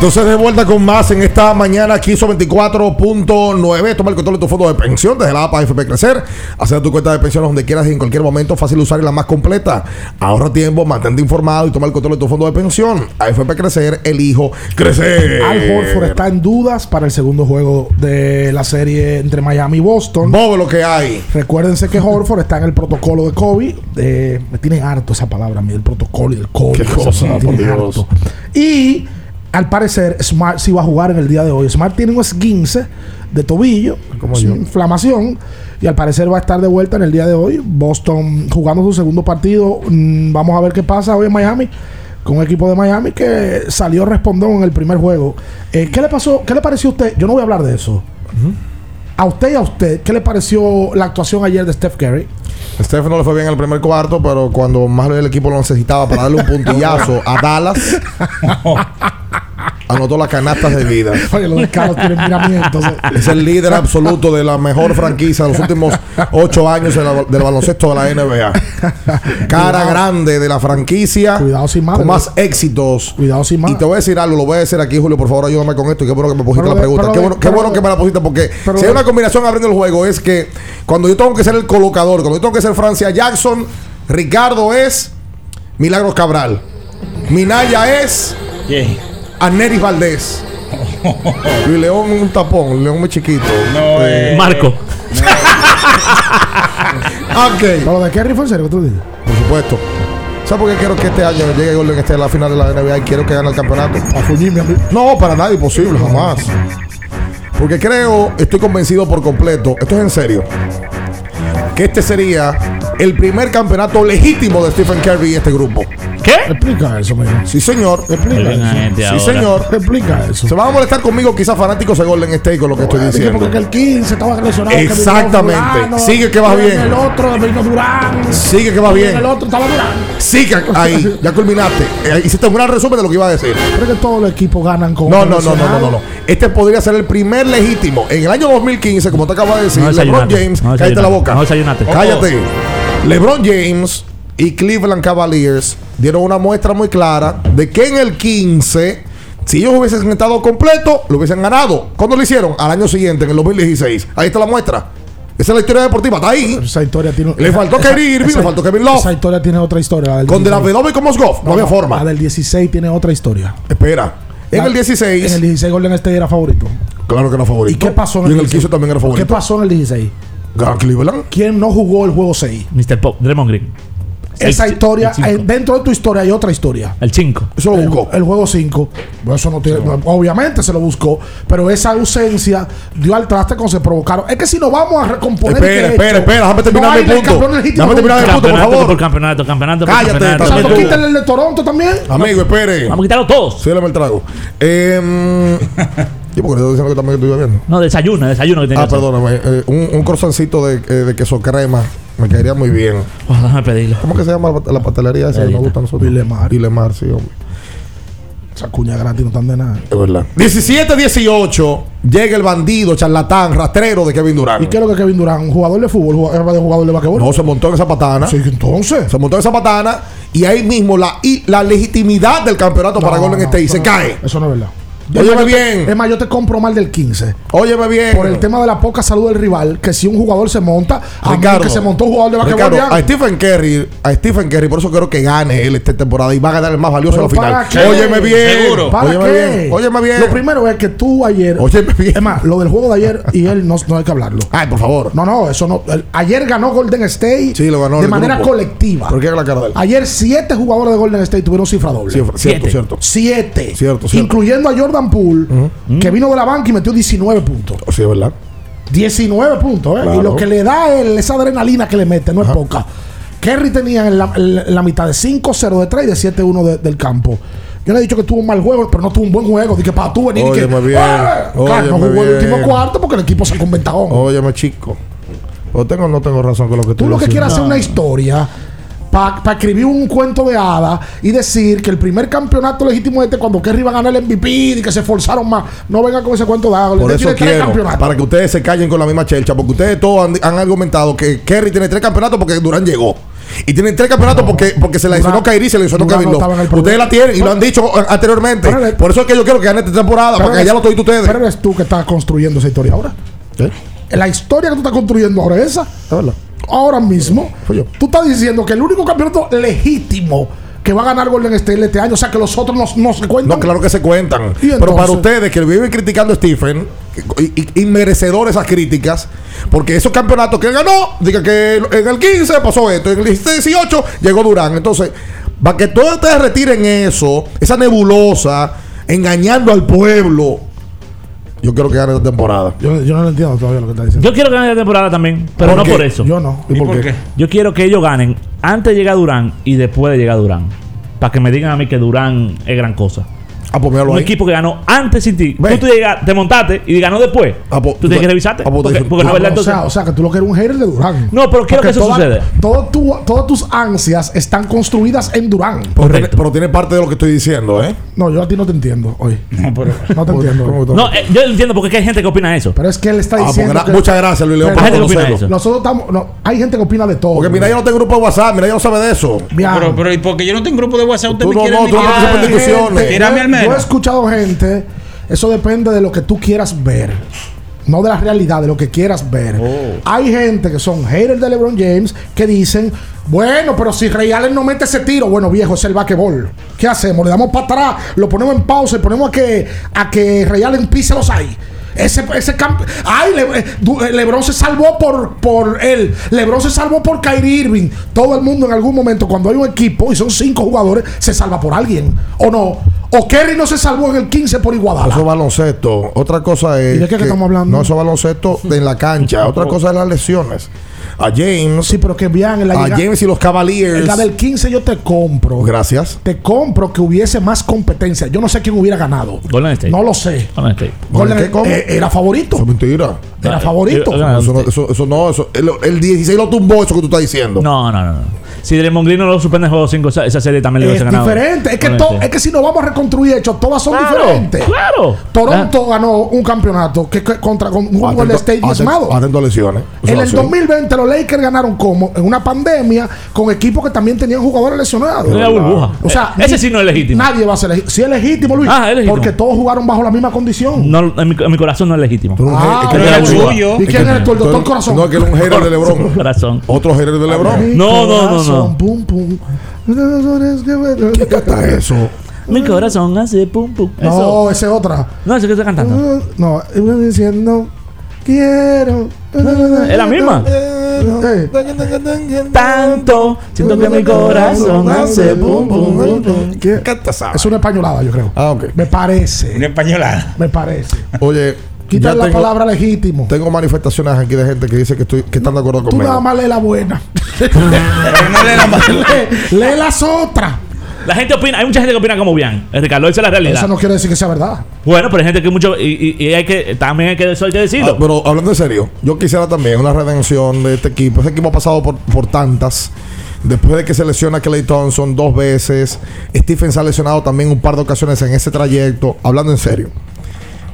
Entonces de vuelta con más en esta mañana aquí son 24.9. Toma el control de tu fondo de pensión desde la APA FP Crecer. Hacer tu cuenta de pensiones donde quieras y en cualquier momento. Fácil de usar y la más completa. Ahorra tiempo, mantente informado y toma el control de tu fondo de pensión. AFP Crecer, elijo crecer. Al Horford está en dudas para el segundo juego de la serie entre Miami y Boston. Bobo lo que hay. Recuérdense que Horford está en el protocolo de COVID. Eh, me tiene harto esa palabra, a mí, el protocolo y el COVID. Qué cosa, me por tiene Dios. harto. Y al parecer, Smart sí va a jugar en el día de hoy. Smart tiene un esguince de tobillo, Como yo. inflamación, y al parecer va a estar de vuelta en el día de hoy. Boston jugando su segundo partido. Mm, vamos a ver qué pasa hoy en Miami. Con un equipo de Miami que salió respondón en el primer juego. Eh, ¿Qué le pasó? ¿Qué le pareció a usted? Yo no voy a hablar de eso. A usted y a usted, ¿qué le pareció la actuación ayer de Steph Curry? Steph no le fue bien en el primer cuarto, pero cuando más el equipo lo necesitaba para darle un <laughs> puntillazo a Dallas, <laughs> <laughs> anotó las canastas de vida. <laughs> Oye, los de Carlos tienen miramientos. eh. Es el líder absoluto de la mejor franquicia de los últimos ocho años de la- del baloncesto de la NBA. Cara grande de la franquicia. Cuidado sin madre. Con más éxitos. Cuidado sin Y te voy a decir algo, lo voy a decir aquí, Julio, por favor, ayúdame con esto. Y qué bueno que me pusiste Pero la de- pregunta. pero Qué de- bueno, qué pero bueno de- que me la pusiste porque si hay una combinación abriendo el juego es que cuando yo tengo que ser el colocador, cuando yo tengo que ser Francia Jackson, Ricardo es Milagros Cabral. Minaya es Aneris Valdés. <laughs> Y León un tapón, León muy chiquito. Eh, Marco. <laughs> Ok. Pero de Kerry fue en serio tú dices. Por supuesto. ¿Sabes por qué quiero que este año llegue Golden State a la final de la NBA y quiero que gane el campeonato? A fuñirme a mí. No, para nada imposible, jamás. Porque creo, estoy convencido por completo, esto es en serio, que este sería el primer campeonato legítimo de Stephen Curry y este grupo. ¿Qué? Explica eso, mijo. Sí, señor. Explica gente Sí, ahora. señor. Explica eso. Se van a molestar conmigo quizás fanáticos de Golden State con lo que estoy diciendo. porque el 15 estaba lesionado. Exactamente. Sigue que vas en bien. El otro vino Durán. Sigue que vas bien. en El otro estaba Durán. Sigue ahí, ya culminaste. Eh, hiciste un gran resumen de lo que iba a decir. Creo que todos los equipos ganan con. No, no, no, no, no, no, no. Este podría ser el primer legítimo. En el año 2015, como te acabas de decir, No LeBron. James, No cállate la boca. No desayunaste. Cállate. LeBron James y Cleveland Cavaliers dieron una muestra muy clara de que en el 15, si ellos hubiesen estado completos, lo hubiesen ganado. ¿Cuándo lo hicieron? Al año siguiente, en el 2016. Ahí está la muestra. Esa es la historia deportiva, está ahí. Esa historia tiene. Le faltó esa- Kyrie Irving, esa- le faltó Kevin Love. Esa historia tiene otra historia. la Con De La 16. Vedova y con Mosgov. No, había forma. La del 16 tiene otra historia. Espera. En La- el 16. En el 16 Golden State era favorito. Claro que era favorito. ¿Y qué pasó Y en el 15 también era favorito. ¿Qué pasó en el 16? Cleveland. ¿Quién no jugó el juego 6? Mr. Pop, Draymond Green. Esa El- historia, el eh, dentro de tu historia hay otra historia. El 5. Eso lo El, buscó. el juego 5. Eso no tiene. obviamente se lo buscó. Pero esa ausencia dio al traste con se provocaron. Es que si nos vamos a recomponer. Espera, espera, espera, déjame terminar no mi punto. Déjame terminar mi punto, por favor. por campeonato, campeonato por Cállate, campeonato. O sea, también ¿tú quitas el de Toronto también? Amigo, espere. Vamos a quitarlo todos. Sígueme el trago. Eh, <laughs> ¿Y por qué estoy diciendo que también estoy bebiendo? No, desayuno, desayuno que tenía Ah, perdóname. eh, un, un croissancito de, eh, de queso crema me caería muy bien. Oh, déjame pedirlo. ¿Cómo que se llama la, la pastelería esa que nos gusta a nosotros? Vilemar. Vilemar, sí, hombre. Esa cuña gratis no están de nada. Es verdad. 17-18. Llega el bandido, charlatán, rastrero de Kevin Durant. ¿Y qué es lo que Kevin Durant? ¿Un jugador de fútbol? ¿Jugador de jugador de basquetbol? No, se montó en esa patana. Sí, entonces. Se montó en esa patana y ahí mismo la, y la legitimidad del campeonato para No, Golden no, State eso se no- cae. Eso no es verdad. Óyeme yo te- bien. Es más, yo te compro mal del 15. Óyeme bien. Por el tema de la poca salud del rival, que si un jugador se monta, a mí Ricardo, que se montó un jugador de basquetbol. Ricardo, a Stephen Curry, a Stephen Curry, por eso quiero que gane él esta temporada y va a ganar el más valioso a la ¿Pero final. para qué? Óyeme bien. Seguro. ¿Para Óyeme qué? bien. Óyeme bien. Lo primero es que tú ayer. Óyeme bien. Es más, lo del juego de ayer y él no, no hay que hablarlo. Ay, por favor. No, no, eso no. el- ayer ganó Golden State Sí, lo ganó de manera grupo. colectiva. ¿Por qué la cara de él? Ayer siete jugadores de Golden State tuvieron cifra doble. Cierto, Siete. cierto. Siete. Cierto, cierto. Incluyendo a Jordan Poole, que vino de la banca y metió 19 puntos. Sí, es verdad. 19 puntos, ¿eh? Claro. Y lo que le da él, esa adrenalina que le mete, no es poca. Kerry tenía en la, en la mitad de 5-0 de 3 y de 7-1 de- del campo. Yo le he dicho que tuvo un mal juego, pero no tuvo un buen juego. Dije, para tú venir y que. Óyeme bien. ¡Ah! Claro, no Óyeme jugó el bien. último cuarto porque el equipo se con ventaón. Óyeme, chico. ¿O tengo o no tengo razón con lo que tú Tú lo que dices? quieres hacer una historia para escribir un cuento de hada y decir que el primer campeonato legítimo este cuando Kerry iba a ganar el MVP y que se esforzaron más. No venga con ese cuento de hada. Por eso quiero, para que ustedes se callen con la misma chelcha, porque ustedes todos han, han argumentado que Kerry tiene tres campeonatos porque Durán llegó. Y tienen tres campeonatos porque, porque se la lesionó y se le lesionó Kevin no. Ustedes la tienen y lo han dicho eh, anteriormente. Por eso es que yo quiero que gane esta temporada, para que ya lo tuviste ustedes. Pero eres tú que estás construyendo esa historia ahora. La historia que tú estás construyendo ahora es esa. Ahora mismo, tú estás diciendo que el único campeonato legítimo que va a ganar Golden State este año, o sea que los otros no, no se cuentan. No, claro que se cuentan. ¿Y Pero para ustedes que viven criticando a Stephen y, y, y merecedor esas críticas, porque esos campeonatos que él ganó, diga que en el 15 pasó esto, en el 16, 18 llegó Durán. Entonces, para que todos ustedes retiren eso, esa nebulosa, engañando al pueblo, yo quiero que gane esta temporada. Yo, yo no lo entiendo todavía lo que está diciendo. Yo quiero que gane la temporada también, pero ¿Por no qué? por eso. Yo no. ¿Y por qué? Yo quiero que ellos ganen antes de llegar Durán y después de llegar Durán. Para que me digan a mí que Durán es gran cosa. Ah, pues Un ahí. equipo que ganó antes sin ti. Ve. Tú te, llegas- te montaste y ganó después. Ah, pues, tú tienes que revisarte. ah, pues, porque, porque no es verdad o, sea, o sea, que tú lo que eres un hater de Durán. No, pero quiero Porque que eso toda- suceda. todo tu- todas tus ansias están construidas en Durán. Pero tiene, pero tiene parte de lo que estoy diciendo, ¿eh? No, yo a ti no te entiendo hoy. <laughs> No, pero. No te entiendo. No, eh, yo entiendo porque es que hay gente que opina eso. Pero es que él está Ah, pues diciendo. gra- que- muchas gracias, Luis León, Hay gente que opina conocerlo. eso. Nosotros estamos. No, hay gente que opina de todo. Porque mira, yo no tengo grupo de WhatsApp, mira, yo no sabe de eso. Mira, Pero, pero, ¿y porque yo no tengo grupo de WhatsApp? ¿Usted Tú me no, quiere no, ni tú no yo- he escuchado gente. Eso depende de lo que tú quieras ver. No de la realidad, de lo que quieras ver. Oh. Hay gente que son haters de LeBron James que dicen, bueno, pero si Ray Allen no mete ese tiro, bueno, viejo, es el basquetbol. ¿Qué hacemos? Le damos para atrás, lo ponemos en pausa y ponemos a que, a que Ray Allen pise los ahí. Ese, ese campo. Ay, Le- eh, eh, LeBron se salvó por, por él. LeBron se salvó por Kyrie Irving. Todo el mundo en algún momento, cuando hay un equipo y son cinco jugadores, se salva por alguien. ¿O no? O Kerry no se salvó en el 15 por Iguadala. Eso es baloncesto. Otra cosa es. ¿Y de qué que estamos hablando? No, eso es baloncesto en la cancha. <laughs> Otra cosa es las lesiones. A James. Sí, pero que vean a James y los Cavaliers. En la del 15 yo te compro. Gracias. Te compro que hubiese más competencia. Yo no sé quién hubiera ganado. Golden State. No lo sé. Golden State. Golden- ¿Qué, cómo? eh, era favorito. Eso es mentira. Era favorito. eh, Eso no, eso, eso no, eso- el, el 16 lo tumbó, eso que tú estás diciendo. No, no, no. Si Draymond Green no lo suspende en juego 5, esa, esa serie también le Es hubiese ganado. diferente. Es que, Golden to- State. es que si nos vamos a reconstruir hechos, todas son Claro, diferentes. Claro. Toronto ganó un campeonato que, que contra con un Golden State diezmado. atento a lesiones. En el así. 2020 los Lakers ganaron como en una pandemia con equipos que también tenían jugadores lesionados. Una burbuja. O sea, Eh, ese sí no es legítimo. Nadie va a ser legítimo. Si es legítimo, Luis. Ah, es legítimo. Porque todos jugaron bajo la misma condición. No, en, mi, en mi corazón no es legítimo. Ah, es es. ¿Y quién eres tú, el doctor Corazón? No, que era un hater de LeBron. <laughs> Corazón. Otro hater de LeBron. No, no, no, no. Pum, pum. ¿Qué canta eso? Mi corazón hace pum pum. No, esa es otra. No, eso que está cantando. No, iba diciendo quiero. ¿Es la misma? Tanto. Siento que mi corazón hace pum pum pum pum. ¿qué? Es una españolada, yo creo. Ah, ok. Me parece. Una españolada. Me parece. Oye, Quita la tengo- palabra legítimo. Tengo manifestaciones aquí de gente que dice que, estoy, que están de acuerdo Tú conmigo. nada más lee la buena. <laughs> Pero no le da más. lee, lee las otras. La gente opina, hay mucha gente que opina como bien. Ricardo, esa es la realidad. Eso no quiere decir que sea verdad. Bueno, pero hay gente que mucho. Y, y- y hay que. También hay que, eso hay que decirlo. Ah, pero hablando en serio, yo quisiera también una redención de este equipo. Este equipo ha pasado por, por tantas. Después de que se lesiona a Clay Thompson dos veces, Stephen se ha lesionado también un par de ocasiones en ese trayecto. Hablando en serio,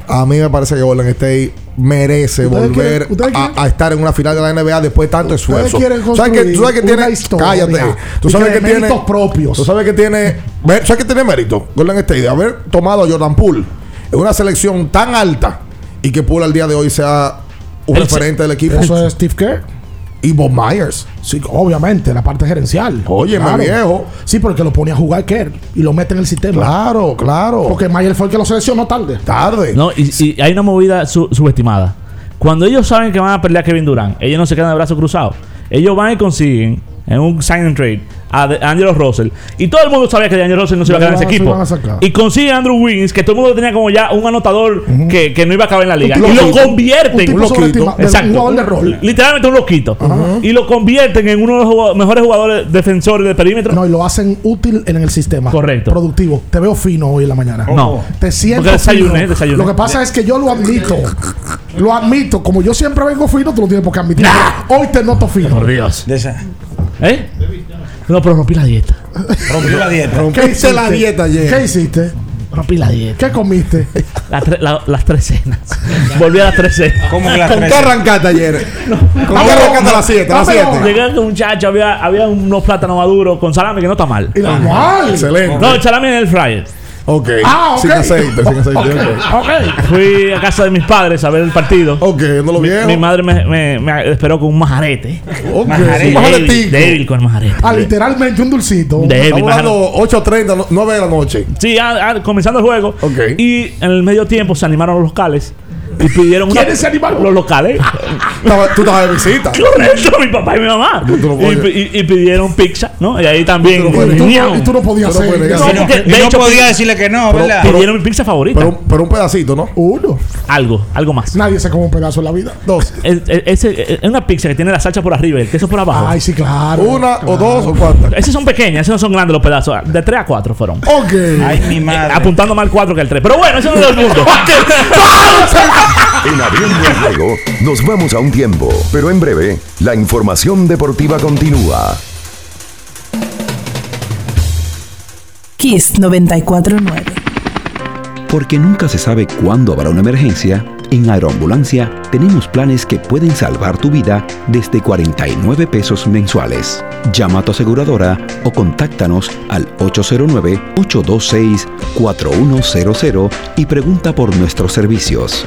a mí me parece que Golden State merece ¿Ustedes volver quieren- a, estar en una final de la NBA después de tanto esfuerzo. quieren ¿Tú sabes que, tú sabes que tiene. historia cállate. Tú sabes que que tiene. méritos propios. Tú sabes que tiene. ¿Sabes que tiene mérito Golden State de haber tomado a Jordan Poole en una selección tan alta y que Poole al día de hoy sea un referente del equipo? Eso es Steve Kerr. Y Bob Myers. Sí, obviamente, la parte gerencial. Óyeme, viejo. Sí, porque lo ponía a jugar Kerr y lo mete en el sistema. Claro, claro. Porque Mayer fue el que lo seleccionó tarde. Tarde. No, y, y hay una movida su- subestimada. Cuando ellos saben que van a pelear a Kevin Durant, ellos no se quedan de brazos cruzados. Ellos van y consiguen en un sign and trade a De- Angelo Russell. Y todo el mundo sabía que de Angelo Russell no se iba a quedar en ese equipo. Y consigue a Andrew Wiggins, que todo el mundo tenía como ya un anotador que, que no iba a caber en la liga. Un Y lo convierten. Un tipo Un loquito. un jugador de rol. Literalmente un loquito. Y lo convierten en uno de los mejores jugadores defensores de perímetro. No, y lo hacen útil en el sistema. Correcto. Productivo. Te veo fino hoy en la mañana. No. Te siento Porque desayuné, fino. desayuné. Lo que pasa es que yo lo admito. Lo admito. Como yo siempre vengo fino, tú lo tienes por qué admitir. Hoy te noto fino. Por Dios. ¿Eh? No, pero rompí la dieta. Rompió la dieta. ¿Qué hiciste? la dieta ayer. ¿Qué hiciste? Rompí la dieta. ¿Qué comiste? La tre- la- las tres cenas. <laughs> Volví a las tres cenas. ¿Cómo que las ¿Con tres qué arrancaste ayer? <laughs> ¿Con Ah, qué arrancaste a las 7? A las pero- 7. Llegué con un muchacho, había, había unos plátanos maduros con salami que no está mal. Y la mal. Excelente. No, el salami en el fryer. Ok. Ah, ok. Sin aceite, sin aceite. ok. Ok. Fui a casa de mis padres a ver el partido. Ok, no lo Mi, vieron. mi madre me, me- me esperó con un majarete. Ok, Majarete. un majaretico. Débil con el majarete. Ah, literalmente un dulcito. Débil, Estamos majarete. hablando 8.30, 9 de la noche. Sí, ah, ah, comenzando el juego. Ok. Y en el medio tiempo se animaron los locales y pidieron una. ¿Quiénes se animaron? Los locales. <laughs> Tú estabas de visita. Correcto, mi papá y mi mamá. No Y, puedes. y- y pidieron pizza, ¿no? Y ahí también. Tú no puedes. Y tú, no- y tú no podías hacer. No, negar. No, de hecho, podía decirle que no, ¿verdad? pidieron mi pizza favorita. Pero, pero un pedacito, ¿no? Uno. algo, algo más. Nadie se come un pedazo en la vida. Dos. Es, es- es- es una pizza que tiene la salsa por arriba y el queso por abajo. Ay, sí, claro. Una o dos o cuántas. Esas son pequeñas, esos no son grandes los pedazos. De 3 a 4 fueron. Ok. Ay, mi madre. Apuntando más al 4 que al 3. Pero bueno, eso no es del mundo. En Abriendo el Juego nos vamos a un tiempo, pero en breve la información deportiva continúa. Kiss 949. Porque nunca se sabe cuándo habrá una emergencia, en Aeroambulancia tenemos planes que pueden salvar tu vida desde 49 pesos mensuales. Llama a tu aseguradora o contáctanos al 809-826-4100 y pregunta por nuestros servicios.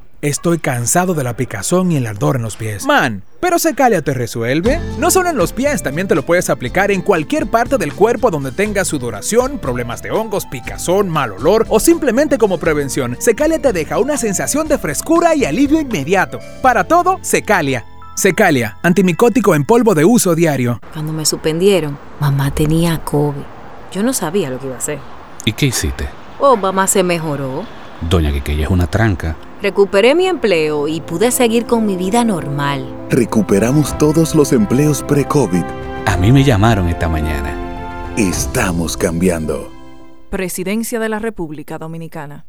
estoy cansado de la picazón y el ardor en los pies. Man, ¿pero Secalia te resuelve? No solo en los pies, también te lo puedes aplicar en cualquier parte del cuerpo donde tengas sudoración, problemas de hongos, picazón, mal olor o simplemente como prevención. Secalia te deja una sensación de frescura y alivio inmediato. Para todo, Secalia. Secalia, antimicótico en polvo de uso diario. Cuando me suspendieron, mamá tenía COVID. Yo no sabía lo que iba a hacer. ¿Y qué hiciste? Oh, mamá se mejoró. Doña Quiqueya es una tranca. Recuperé mi empleo y pude seguir con mi vida normal. Recuperamos todos los empleos pre-COVID. A mí me llamaron esta mañana. Estamos cambiando. Presidencia de la República Dominicana.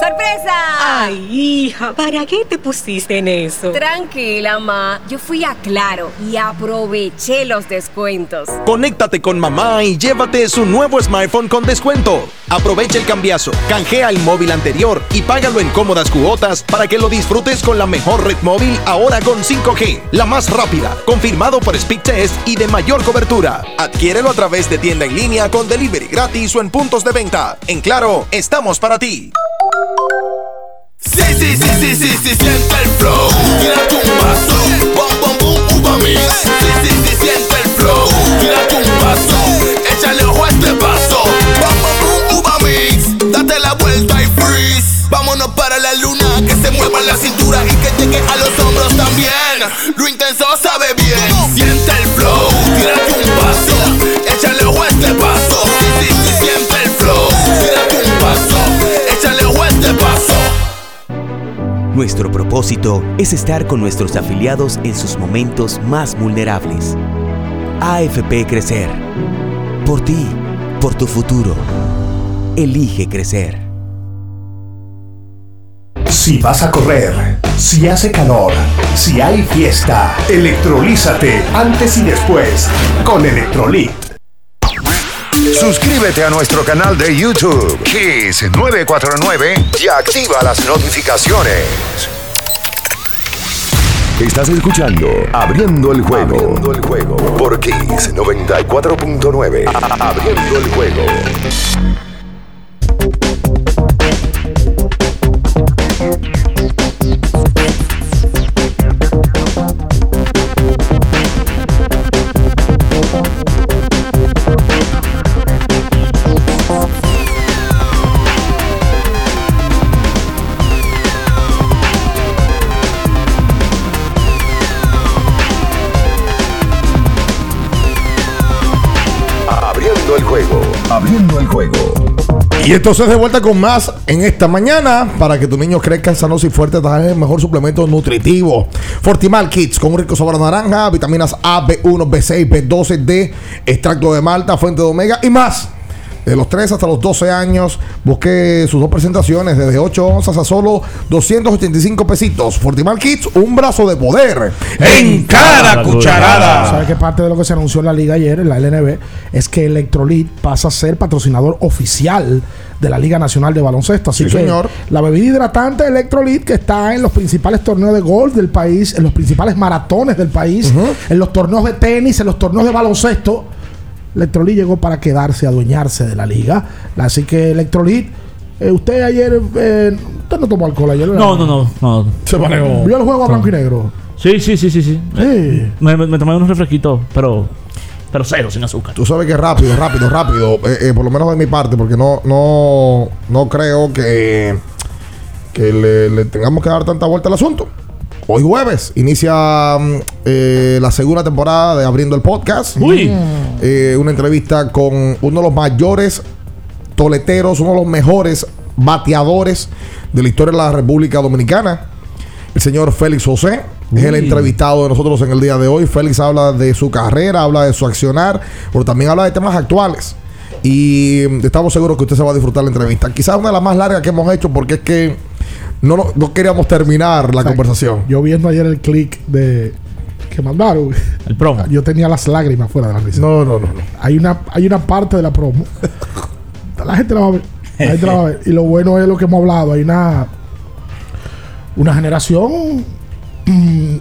¡Sorpresa! Ay, hija, ¿para qué te pusiste en eso? Tranquila, ma. Yo fui a Claro y aproveché los descuentos. Conéctate con mamá y llévate su nuevo smartphone con descuento. Aprovecha el cambiazo, canjea el móvil anterior y págalo en cómodas cuotas para que lo disfrutes con la mejor red móvil ahora con 5G, la más rápida, confirmado por Speedtest y de mayor cobertura. Adquiérelo a través de tienda en línea con delivery gratis o en puntos de venta. En Claro, estamos para ti. Sí, sí, sí, sí, sí, sí, siente el flow. Tírate un vaso, bom, bom, bum, uva mix. Sí, sí, sí, siente el flow. Tírate un vaso, échale ojo a este vaso. Bom, bom, bum, uva mix. Date la vuelta y freeze. Vámonos para la luna, que se mueva la cintura y que llegue a los hombros también. Lo intenso sabe Nuestro propósito es estar con nuestros afiliados en sus momentos más vulnerables. AFP Crecer. Por ti, por tu futuro. Elige crecer. Si vas a correr, si hace calor, si hay fiesta, electrolízate antes y después con Electrolit. Suscríbete a nuestro canal de YouTube, Kiss 949, y activa las notificaciones. Estás escuchando Abriendo el juego. Abriendo el juego por Kiss 94.9. Abriendo el juego. Y entonces de vuelta con más en esta mañana para que tu niño crezca sanos y fuerte, trae el mejor suplemento nutritivo. Fortimal Kids con un rico sabor a naranja, vitaminas A, B1, B6, B12, D, extracto de malta, fuente de omega y más. De los 3 hasta los 12 años, busque sus dos presentaciones desde 8 onzas a solo 285 pesitos. Fortimal Kids, un brazo de poder en cada cucharada. ¿Sabes qué parte de lo que se anunció en la liga ayer, en la LNB, es que Electrolit pasa a ser patrocinador oficial de la Liga Nacional de Baloncesto? Así Sí, que señor. la bebida hidratante Electrolit que está en los principales torneos de golf del país, en los principales maratones del país, en los torneos de tenis, en los torneos de baloncesto. Electrolit llegó para quedarse, adueñarse de la liga. Así que Electrolit, eh, usted ayer, eh, usted no tomó alcohol ayer. No, no, no. no. Se manejó. ¿Vio el juego a blanco y negro? Sí, sí, sí, sí, sí. Sí. Me, me- me tomé unos refresquitos, pero, pero cero, sin azúcar. Tú sabes que rápido, rápido, rápido. eh, eh, por lo menos de mi parte, porque no, no, no creo que, que le, le tengamos que dar tanta vuelta al asunto. Hoy jueves inicia mm, eh, la segunda temporada de Abriendo el Podcast. Uy. Eh, una entrevista con uno de los mayores toleteros, uno de los mejores bateadores de la historia de la República Dominicana, el señor Félix José. Es el entrevistado de nosotros en el día de hoy. Félix habla de su carrera, habla de su accionar, pero también habla de temas actuales. Y mm, estamos seguros que usted se va a disfrutar la entrevista. Quizás una de las más largas que hemos hecho porque es que no, no, no queríamos terminar la O sea, conversación. Yo viendo ayer el click de que mandaron. El promo. Yo tenía las lágrimas fuera de la risa. No, no, no. no. Hay una, hay una parte de la promo. <laughs> la gente la va a ver. La gente la va a ver. Y lo bueno es lo que hemos hablado. Hay una una generación mm,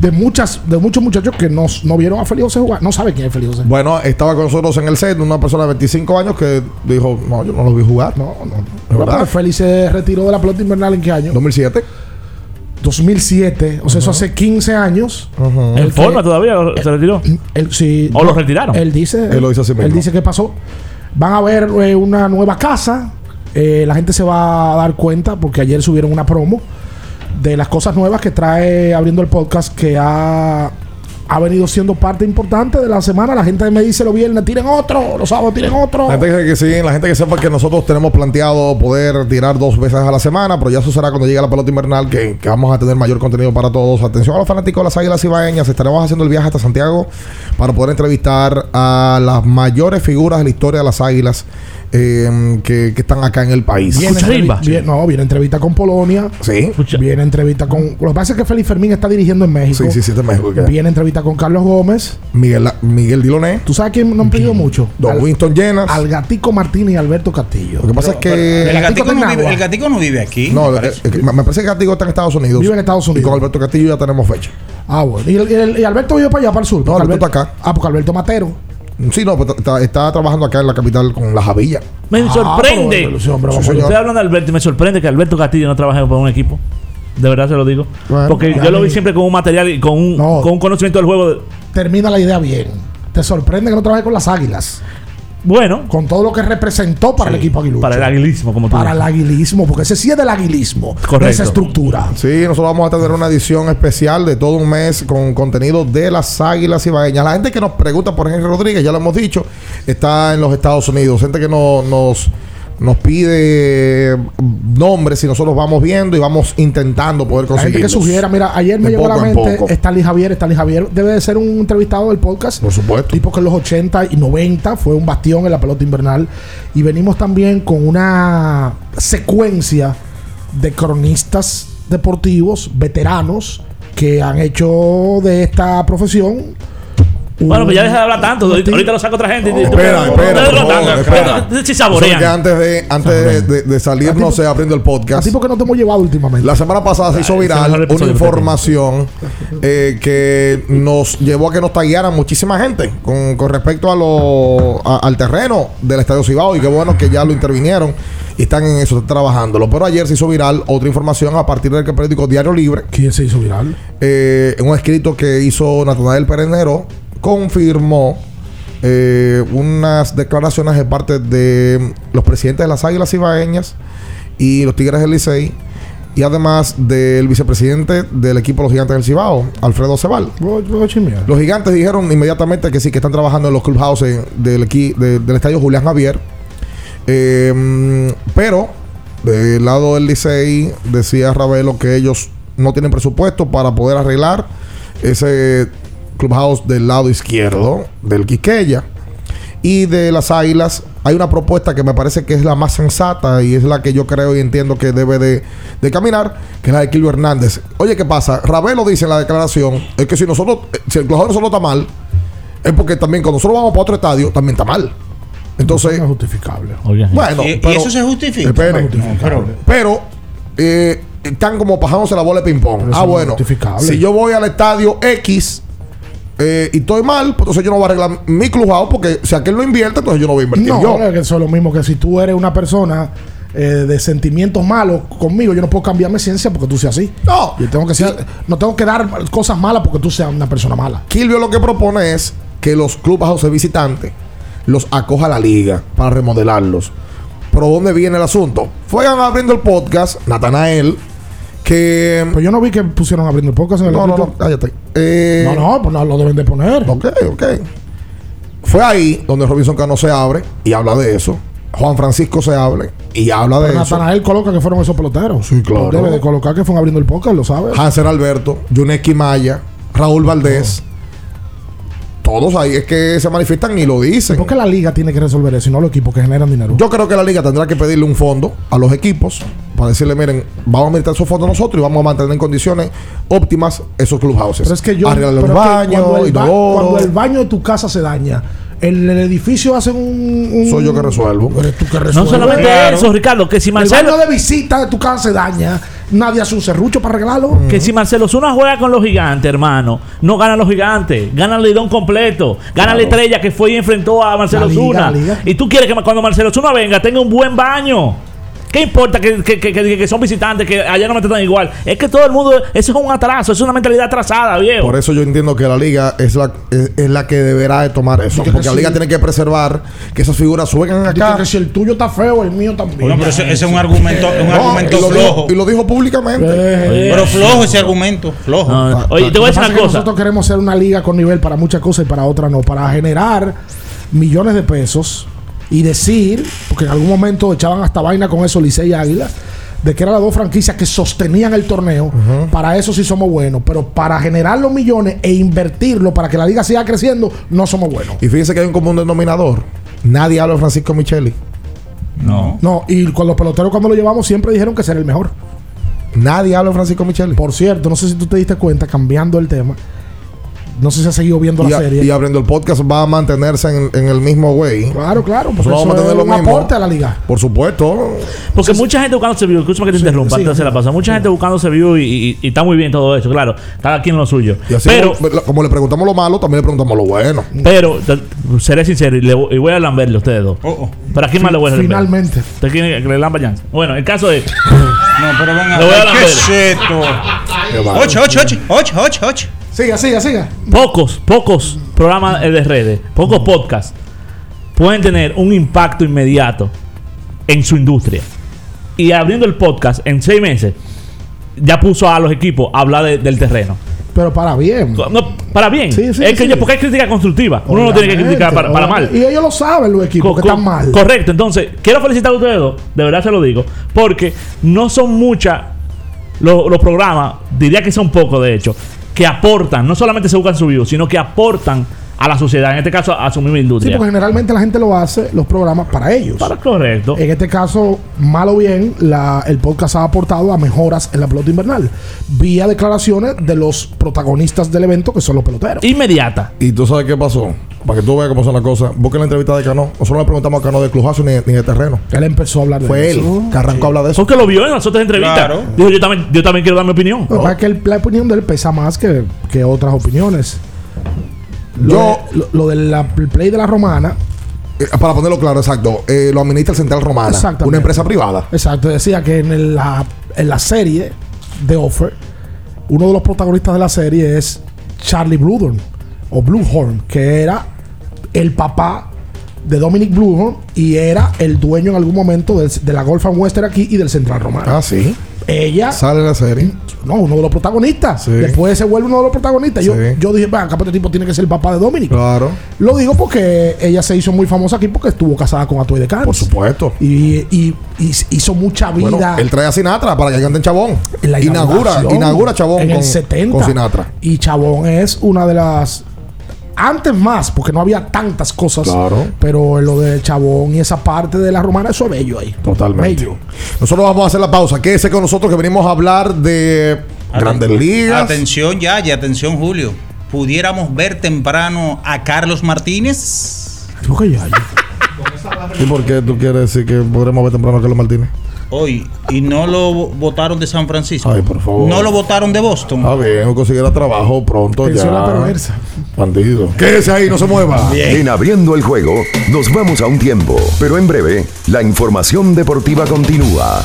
de muchas de muchos muchachos que no, no vieron a Félix José jugar. No saben quién es Félix José. Bueno, estaba con nosotros en el set una persona de 25 años que dijo, no, yo no lo vi jugar. No, no. ¿Es Pero verdad? Félix se retiró de la pelota invernal en qué año? 2007. 2007. O sea, eso hace 15 años. ¿En Él forma todavía o se retiró? Él, sí, ¿O lo retiraron? Él dice. Él lo dice así mismo. Él dice que pasó. Van a ver eh, una nueva casa. Eh, la gente se va a dar cuenta porque ayer subieron una promo de las cosas nuevas que trae abriendo el podcast que ha, ha venido siendo parte importante de la semana. La gente me dice los viernes, tiren otro, los sábados tiren otro. La gente que, que sí, la gente que sepa que nosotros tenemos planteado poder tirar dos veces a la semana, pero ya eso será cuando llegue la pelota invernal, que, que vamos a tener mayor contenido para todos. Atención a los fanáticos de las Águilas Ibaeñas, estaremos haciendo el viaje hasta Santiago para poder entrevistar a las mayores figuras de la historia de las Águilas eh, que, que están acá en el país. Viene, Escucha entrevi- rimba. viene- no, viene entrevista con Polonia. Sí. Viene entrevista con. Lo que pasa es que Félix Fermín está dirigiendo en México. Sí, sí, sí, está en México. Viene entrevista con Carlos Gómez. Miguel, Miguel Diloné, ¿Tú sabes quién no han pedido mucho? Don Al- Winston Llenas. Al Gatico Martínez y Alberto Castillo. Lo que pasa es que. El Gatico gatico, no vive, agua. el gatico no vive aquí. no, me parece. eh, me parece que Gatigo está en Estados Unidos. Vive en Estados Y Unidos. con Alberto Castillo ya tenemos fecha. Ah, bueno. ¿Y, el- y el- y Alberto vive para allá, para el sur? No, Alberto está acá. Ah, porque Alberto Matero. Sí, no, pero está, está trabajando acá en la capital con la Javilla. Me Ah, sorprende. pero, sí, hombre, Sí, de Alberto y me sorprende que Alberto Castillo no trabaje por un equipo. De verdad se lo digo. Bueno, Porque yo lo vi siempre con un material y con un, No. con un conocimiento del juego. de- Termina la idea bien. Te sorprende que no trabaje con las águilas. bueno, Con todo lo que representó para el equipo aguilucho. para el aguilismo, como tú Para el aguilismo, porque ese sí es del aguilismo. de Correcto. esa estructura. Sí, nosotros vamos a tener una edición especial de todo un mes con contenido de las águilas ibaeñas. La gente que nos pregunta por Henry Rodríguez, ya lo hemos dicho, está en los Estados Unidos. Gente que no, nos, nos pide nombres y nosotros vamos viendo y vamos intentando poder gente conseguir. que sugiera, mira, ayer me De llegó a la mente. Stanley Javier. Stanley Javier debe de ser un entrevistado del podcast. Por supuesto. Tipo que en los 80 y 90 fue un bastión en la pelota invernal. Y venimos también con una secuencia de cronistas deportivos, veteranos, que han hecho de esta profesión. Bueno, pues ya un- deja de hablar tanto. Ahorita, lo saca otra gente. y- Espera, espera, por favor, espera. Saborean. que antes de, antes de, de- de salir, no sé, abriendo el podcast. Así porque no te hemos llevado últimamente. La semana pasada se hizo viral una que información <laughs> eh, que nos llevó a que nos taguearan muchísima gente con, con respecto a lo, a- al terreno del Estadio Cibao y qué bueno que ya lo intervinieron y están en eso, están trabajándolo. Pero ayer se hizo viral otra información a partir del que el periódico Diario Libre. ¿Quién se hizo viral? Eh, en un escrito que hizo Natanael Perenero confirmó eh, unas declaraciones de parte de los presidentes de las Águilas Ibaeñas y los Tigres del Licey y además del vicepresidente del equipo de los Gigantes del Cibao, Alfredo Cebal. Los Gigantes dijeron inmediatamente que sí, que están trabajando en los clubhouses del, de- del estadio Julián Javier. Eh, pero del lado del Licey decía Ravelo que ellos no tienen presupuesto para poder arreglar ese clubhouse del lado izquierdo del Quiqueya. Y de las Águilas hay una propuesta que me parece que es la más sensata y es la que yo creo y entiendo que debe de, de caminar, que es la de Kilvio Hernández. Oye, ¿qué pasa? Ravelo dice en la declaración, es que si nosotros, eh, si el clubhouse solo está mal, es porque también cuando nosotros vamos para otro estadio, también está mal. Entonces, es justificable. bueno, ¿Y- eso se justifica? Espere. No, pero- pero eh, están como pajándose la bola de ping-pong. Ah, no bueno. Si yo voy al estadio X eh, y estoy mal, pues entonces yo no voy a arreglar mi clubhouse porque si aquel no invierte, entonces yo no voy a invertir No, yo. es que eso es lo mismo que si tú eres una persona eh, de sentimientos malos conmigo, yo no puedo cambiarme ciencia porque tú seas así. No. Yo tengo que ser, no tengo que dar cosas malas porque tú seas una persona mala. Kilvio lo que propone es que los clubhouses visitantes los acoja a la liga para remodelarlos. Pero ¿dónde viene el asunto? Fueron abriendo el podcast, Natanael, que... Pues yo no vi que pusieron abriendo el podcast en el No, no, no, cállate. Eh, No, no, pues no lo deben de poner. Ok, ok. Fue ahí donde Robinson Cano se abre y habla de eso. Juan Francisco se abre y habla de Pero eso. Natanael coloca que fueron esos peloteros. Sí, claro. Debe de colocar que fueron abriendo el podcast, lo sabes. Hanser Alberto, Yuneski Maya, Raúl Valdés. Todos ahí es que se manifiestan y lo dicen. ¿Por qué la liga tiene que resolver eso y no los equipos que generan dinero? Yo creo que la liga tendrá que pedirle un fondo a los equipos para decirle, miren, vamos a meter esos fondos nosotros y vamos a mantener en condiciones óptimas esos clubhouses. Pero es que yo. Arreglar los baños, cuando, el ba- cuando el baño de tu casa se daña, el, el edificio hace un, un- Soy yo que resuelvo. Eres tú que No resuelves. solamente Claro. eso, Ricardo, que si El Marcelo. baño de visita de tu casa se daña, nadie hace un serrucho para arreglarlo. Que si Marcelo Zuna juega con los gigantes, hermano, no ganan los gigantes, gana el lidón completo, gana la estrella que fue y enfrentó a Marcelo La liga, Zuna. la liga. Y tú quieres que cuando Marcelo Zuna venga tenga un buen baño. ¿Qué importa que, que- que- que- son visitantes, que allá no me tratan igual? Es que todo el mundo, eso es un atraso, es una mentalidad atrasada, viejo. Por eso yo entiendo que la liga es la, es, es la que deberá de tomar eso. que Porque la sí. liga tiene que preservar que esas figuras Dice acá. que si el tuyo está feo, el mío también. No, pero ese, ese es un argumento, un No, argumento y, lo flojo. dijo, y lo dijo públicamente. Eh, Pero flojo ese argumento, flojo. No, oye, te voy a decir una cosa. Nosotros queremos ser una liga con nivel para muchas cosas y para otras no. Para generar millones de pesos y decir, porque en algún momento echaban hasta vaina con eso Licey y Águila, de que eran las dos franquicias que sostenían el torneo. Para eso sí somos buenos. Pero para generar los millones e invertirlo para que la liga siga creciendo, no somos buenos. Y fíjense que hay un común denominador. Nadie habla de Francisco Micheli. No. No, y con los peloteros cuando lo llevamos siempre dijeron que era el mejor. Nadie habla de Francisco Micheli. Por cierto, no sé si tú te diste cuenta, cambiando el tema. No sé si has seguido viendo Y, la a- serie. y abriendo el podcast va a mantenerse en, en el mismo way. Claro, claro, Nosotros vamos a mantener lo un mismo. aporte a la liga. Por supuesto. Porque mucha gente buscando view, escúchame que te interrumpa, sí, la sí. pausa. Mucha gente buscando view y, y- y está muy bien todo eso, claro. Cada quien lo suyo. Y así Pero, como, como le preguntamos lo malo, también le preguntamos lo bueno. pero, seré sincero y, le voy- y voy a lamberle a ustedes dos. Oh, oh. ¿Para quién más le voy a lamber? Finalmente. ¿Usted quiere que le lamba ya? Bueno, el caso es. No, pero ven Le voy a. ¿Qué es esto? Ocho, ocho, ocho, ocho, ocho, ocho. Siga, siga, siga. Pocos, pocos programas de redes, pocos podcasts pueden tener un impacto inmediato en su industria. Y abriendo el podcast en seis meses, ya puso a los equipos a hablar de- del terreno. Pero para bien. No, para bien. Sí, sí, es que sí. yo- porque hay crítica constructiva. Uno no tiene que criticar para, para mal. Y ellos lo saben, los equipos, Co- que están mal. Correcto, entonces quiero felicitar a ustedes dos, de verdad se lo digo, porque no son muchas lo- los programas, diría que son pocos de hecho, que aportan, no solamente se buscan su view, sino que aportan a la sociedad, en este caso a su misma Sí, industria. porque generalmente la gente lo hace, los programas, para ellos. Para correcto. En este caso, mal o bien, la- el podcast ha aportado a mejoras en la pelota invernal. Vía declaraciones de los protagonistas del evento, que son los peloteros. Inmediata. Y tú sabes qué pasó. Para que tú veas cómo son las cosas. Busquen la entrevista de Cano. Nosotros le preguntamos a Cano de Clujazo ni, ni de terreno. Él empezó a hablar de Fue eso. él que arrancó a hablar de eso. Porque lo vio en las otras entrevistas. Claro. Dijo, yo también, yo también quiero dar mi opinión. Lo que pasa es que el- la opinión de él pesa más que, que otras opiniones. Lo, Yo- de- lo, lo del la- el play de la romana. Eh, para ponerlo claro, exacto. eh, lo administra el Central Romana. Una empresa privada. Exacto, decía que en, el- la, en la serie de Offer, uno de los protagonistas de la serie es Charlie Bluehorn o Bluehorn, que era el papá de Dominic Bluehorn y era el dueño en algún momento del- de la Golf and Western aquí y del Central Romana. Ah, sí. Ella. Sale en la serie. No, uno de los protagonistas. Sí. Después se vuelve uno de los protagonistas. Yo, Sí. yo dije, capaz este tipo tiene que ser el papá de Dominic. Claro. Lo digo porque ella se hizo muy famosa aquí porque estuvo casada con Atoy de Cans. Por supuesto. Y, y- y hizo mucha vida. Bueno, él trae a Sinatra para que canten Chabón. en la Inaugura, inaugura Chabón en con, el 70. con Sinatra. Y Chabón es una de las. Antes más, porque no había tantas cosas. Claro. Pero lo de Chabón y esa parte de la romana, eso es bello ahí. Totalmente. Bello. Nosotros vamos a hacer la pausa. Quédese con nosotros que venimos a hablar de Grandes Ligas. Atención ya, y atención Julio. ¿Pudiéramos ver temprano a Carlos Martínez? ¿Y por qué tú quieres decir que podremos ver temprano a Carlos Martínez? Hoy. Y no lo votaron de San Francisco. Ay, por favor. No lo votaron de Boston. Está bien, consiguiera trabajo pronto Atención a la ya. perversa. Bandido. Quédese ahí, no se mueva. En abriendo el juego, nos vamos a un tiempo, pero en breve, la información deportiva continúa.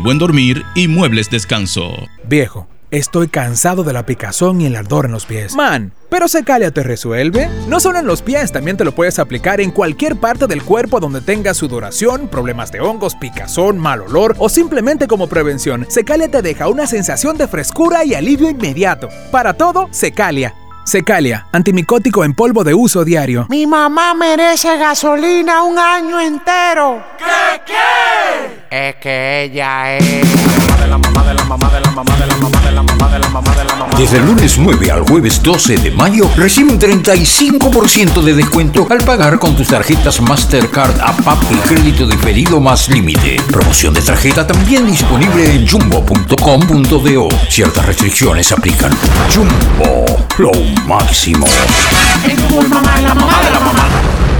buen dormir y muebles descanso. Viejo, estoy cansado de la picazón y el ardor en los pies. Man, pero Secalia te resuelve. No solo en los pies, también te lo puedes aplicar en cualquier parte del cuerpo donde tengas sudoración, problemas de hongos, picazón, mal olor o simplemente como prevención. Secalia te deja una sensación de frescura y alivio inmediato. Para todo, Secalia. Secalia, antimicótico en polvo de uso diario. Mi mamá merece gasolina un año entero. ¿Qué qué? Es que ella es Desde el lunes 9 al jueves 12 de mayo, recibe un 35% de descuento al pagar con tus tarjetas Mastercard APAP y crédito de pedido más límite. Promoción de tarjeta también disponible en jumbo.com.do. Ciertas restricciones aplican. Jumbo, lo máximo. mamá, la mamá de la mamá.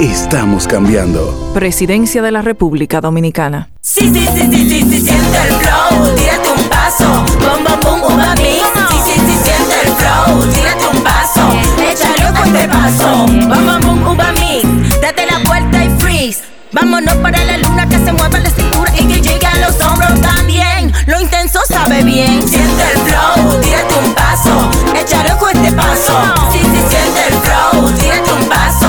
Estamos cambiando. Presidencia de la República Dominicana. Sí, sí, sí, sí, sí, sí, siente el flow, tírate un paso, bom, bom, bom. Sí, sí, sí, siente el flow, tírate un paso, échale con este paso, bom, bom, bom. Date la vuelta y freeze. Vámonos para la luna que se mueva la cintura y que llegue a los hombros también. Lo intenso sabe bien. Siente el flow, tírate un paso, échale con este paso. Sí, sí, siente el flow, tírate un paso,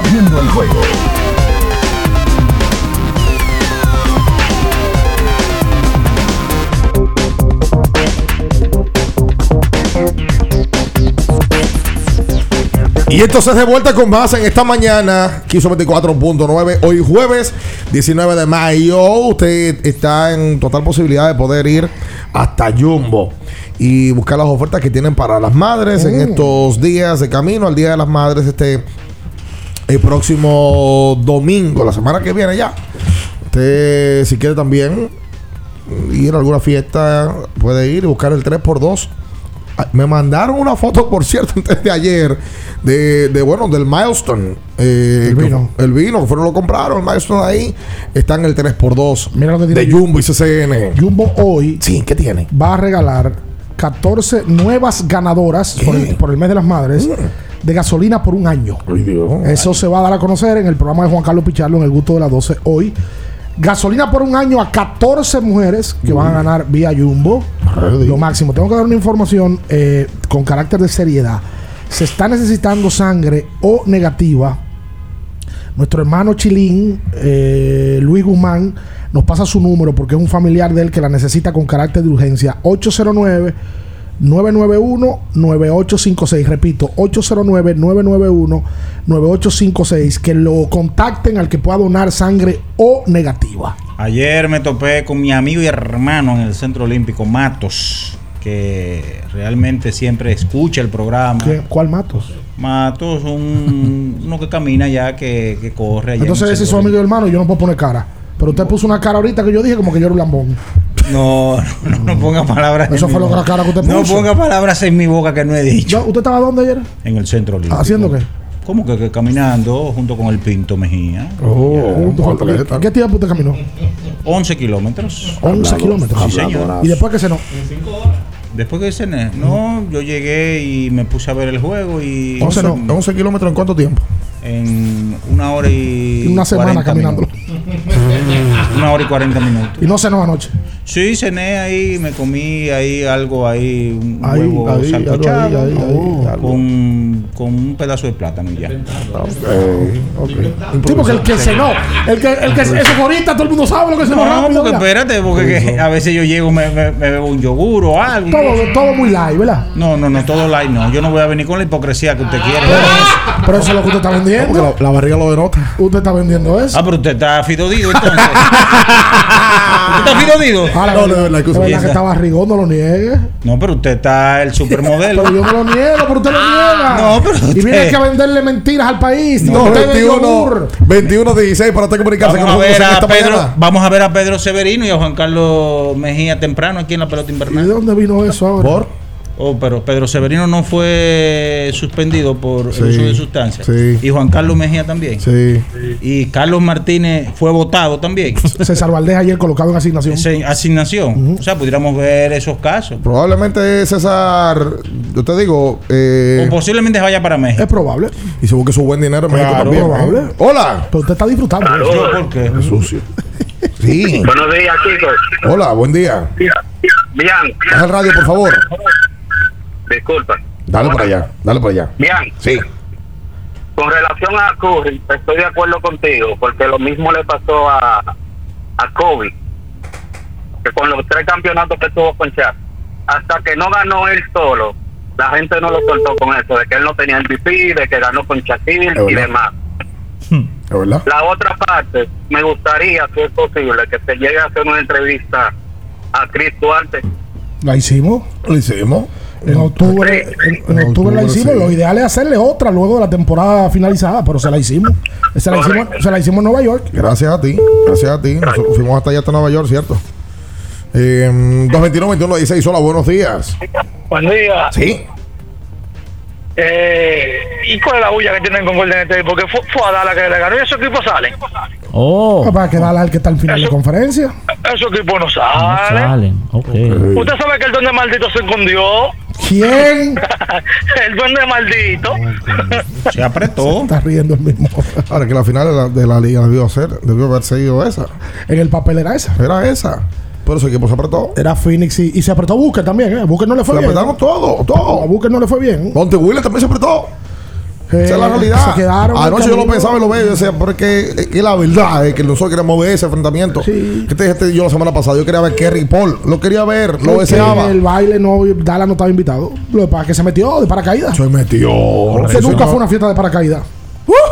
Abriendo el juego. Y entonces de vuelta con más en esta mañana, 24.9, hoy jueves 19 de mayo. Usted está en total posibilidad de poder ir hasta Jumbo y buscar las ofertas que tienen para las madres en estos días de camino al Día de las Madres, este el próximo domingo, la semana que viene ya. Usted, si quiere también ir a alguna fiesta, puede ir y buscar el 3x2 me mandaron una foto, por cierto, <laughs> antes de ayer, de, de bueno, del Milestone. eh, El vino. el vino, que fueron lo compraron, el Milestone ahí. Está en el 3x2 Mira lo que tiene de Jumbo y CCN. Jumbo hoy Sí, ¿qué tiene? va a regalar 14 nuevas ganadoras por el, por el mes de las madres de gasolina por un año. Eso se va a dar a conocer en el programa de Juan Carlos Pichardo en el gusto de las 12 hoy. Gasolina por un año a 14 mujeres que van a ganar vía Jumbo. Lo máximo. Tengo que dar una información eh, con carácter de seriedad. Se está necesitando sangre O negativa nuestro hermano Chilín, eh, Luis Guzmán, nos pasa su número porque es un familiar de él que la necesita con carácter de urgencia. 809-991-9856. Repito, 809-991-9856. Que lo contacten al que pueda donar sangre O negativa. Ayer me topé con mi amigo y hermano en el Centro Olímpico, Matos, que realmente siempre escucha el programa. ¿Qué- ¿Cuál Matos? Matos, un, <laughs> uno que camina ya, que, que corre. allá en Entonces el ese es su amigo y hermano, yo no puedo poner cara. Pero usted puso una cara ahorita que yo dije como que yo era un lambón. No, no, no ponga palabras. Eso en fue mi lo que la boca. cara que usted No puso. ponga palabras en mi boca que no he dicho. ¿Ya- ¿Usted estaba dónde ayer? En el Centro Olímpico. ¿Haciendo qué? ¿Cómo que, que caminando junto con el Pinto Mejía? ¿Qué, ¿Qué tiempo usted caminó? 11 kilómetros. 11 kilómetros. Sí, señor. Y después que se no. Después que cené, no, yo llegué y me puse a ver el juego y... 11, no, 11 kilómetros en cuánto tiempo? En una hora y... Una semana 40 caminándolo. minutos. Una hora y 40 minutos. Y no cenó anoche. Sí, cené ahí, me comí ahí algo ahí, un Ahí, huevo ahí, sancochado ahí, ahí, ahí, algo. con, con un pedazo de plátano y ya. Sí, porque el que cenó, el que, el que eso ahorita todo el mundo sabe lo que cenó No, rápido. porque ¿verdad? espérate, porque que a veces yo llego, me, me, me bebo un yogur o algo. Todo, todo muy light, ¿verdad? No, no, no, todo light no. Yo no voy a venir con la hipocresía que usted quiere. Pero eso es lo que usted está vendiendo. Porque la, la barriga lo denota. Usted está vendiendo eso. Ah, pero usted está fidodido entonces. <laughs> ¿Usted está fidodido? Ahora, No, no, de la verdad, excusa es verdad que está barrigón, no lo niegue. No, pero usted está el supermodelo. Pero yo no lo niego, pero usted lo niega. No, pero Y viene usted- aquí a venderle mentiras al país. No, usted es 21, yogur. 21, 16 para usted comunicarse Vamos a, con nosotros ver en a esta Pedro, mañana. vamos a ver a Pedro Severino y a Juan Carlos Mejía temprano aquí en la pelota ¿Y invernal. de dónde vino eso ahora? ¿Por? Oh, pero Pedro Severino no fue suspendido por Sí, el uso de sustancias. sí. Y Juan Carlos Mejía también. Sí. Y Carlos Martínez fue votado también. <laughs> César Valdés ayer colocado en asignación. Ese- asignación. O sea, pudiéramos ver esos casos. Probablemente César, yo te digo, eh, O posiblemente vaya para México. Es probable. y se busque su buen dinero en México Claro, también. probable. ¿eh? Hola. Pero usted está disfrutando. Yo, ¿Por qué? Es sucio. Sí. Buenos días, chicos. Hola, buen día. Bien, Baja el radio, por favor. Disculpa. Dale para allá, dale para allá. Bien, Sí. con relación a Curry, estoy de acuerdo contigo, porque lo mismo le pasó a, a Kobe, que con los tres campeonatos que tuvo con Shaq, hasta que no ganó él solo, la gente no lo soltó con eso, de que él no tenía MVP, de que ganó con Shaquille y demás. ¿Es verdad? La otra parte, me gustaría, si es posible, que se llegue a hacer una entrevista a Chris Duarte. La hicimos. Lo hicimos. En octubre, en, en En octubre la hicimos. sí. Lo ideal es hacerle otra luego de la temporada finalizada, pero se la hicimos. Se la hicimos, se la hicimos en Nueva York. Gracias a ti, gracias a ti. Nosotros fuimos hasta allá, hasta Nueva York, ¿cierto? Eh, 221-21-16, hola, buenos días. Buen día. Sí. Eh, ¿Y cuál es la bulla que tienen con Golden State? Porque fue, fue a Dallas que le ganó y esos equipos salen. Oh. Para quedar al que está al final de conferencia. Esos equipos no No salen. Usted sabe que el duende maldito se escondió. ¿Quién? <laughs> el duende maldito. Se apretó. Está riendo el mismo. <laughs> Ahora que la final de la, de la liga debió ser, debió haber seguido esa. En el papel era esa. Era esa. Pero ese equipo se apretó. Era Phoenix y, y se apretó Booker también. ¿eh? Booker no le fue Se bien. apretaron todo, A todo. Booker no le fue bien. Monte Williams también se apretó. Eh, Esa es la realidad. Se quedaron. Anoche yo lo pensaba y lo veo. Yo decía, porque es que la verdad es que nosotros queríamos ver ese enfrentamiento. Sí. Que te dije este yo la semana pasada. Yo quería ver Kerry Paul. Lo quería ver, lo deseaba. El baile no, Dallas no estaba invitado. Lo que pasa es que se metió de paracaídas. Se metió. que nunca fue una fiesta de paracaídas. Bueno,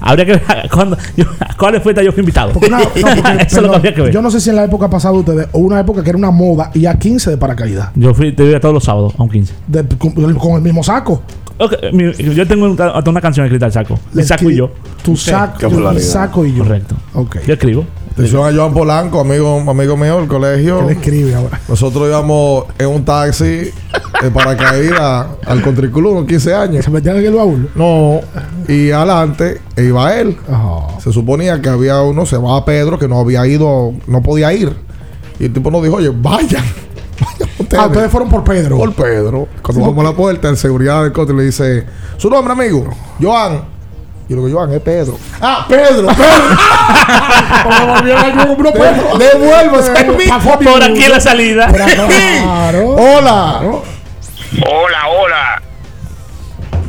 habría que ver <laughs> cuándo, yo, <laughs> a cuáles fiestas yo fui invitado. Porque una- no, <laughs> porque, Eso es lo que perdón, habría que ver. Yo no sé si en la época pasada ustedes, o una época que era una moda y a 15 de paracaídas. Yo fui, te iba todos los sábados a un 15. De- con, con el mismo saco. Ok, mi- yo tengo un- hasta una canción escrita al saco. El saco y yo. Tu saco, Qué tu popularidad. saco y yo. Correcto. Ok. Yo escribo. Atención a Joan Polanco, amigo, amigo mío del colegio. Él escribe ahora. Nosotros íbamos en un taxi de paracaídas al Country Club, unos 15 años. Se metían en el baúl. No, y adelante iba él. Se suponía que había uno, se va Pedro, que no había ido, no podía ir. Y el tipo nos dijo, oye, vayan. <laughs> Vayan ustedes. Ah, ustedes fueron por Pedro. Por Pedro. Cuando vamos a la puerta, el seguridad del country le dice, su nombre, amigo, Joan. Y lo que Joan es Pedro. Ah, Pedro, Pedro. Yo, puedo. Devuélvase. Por aquí en la salida. <laughs> Claro. Hola. Hola, hola.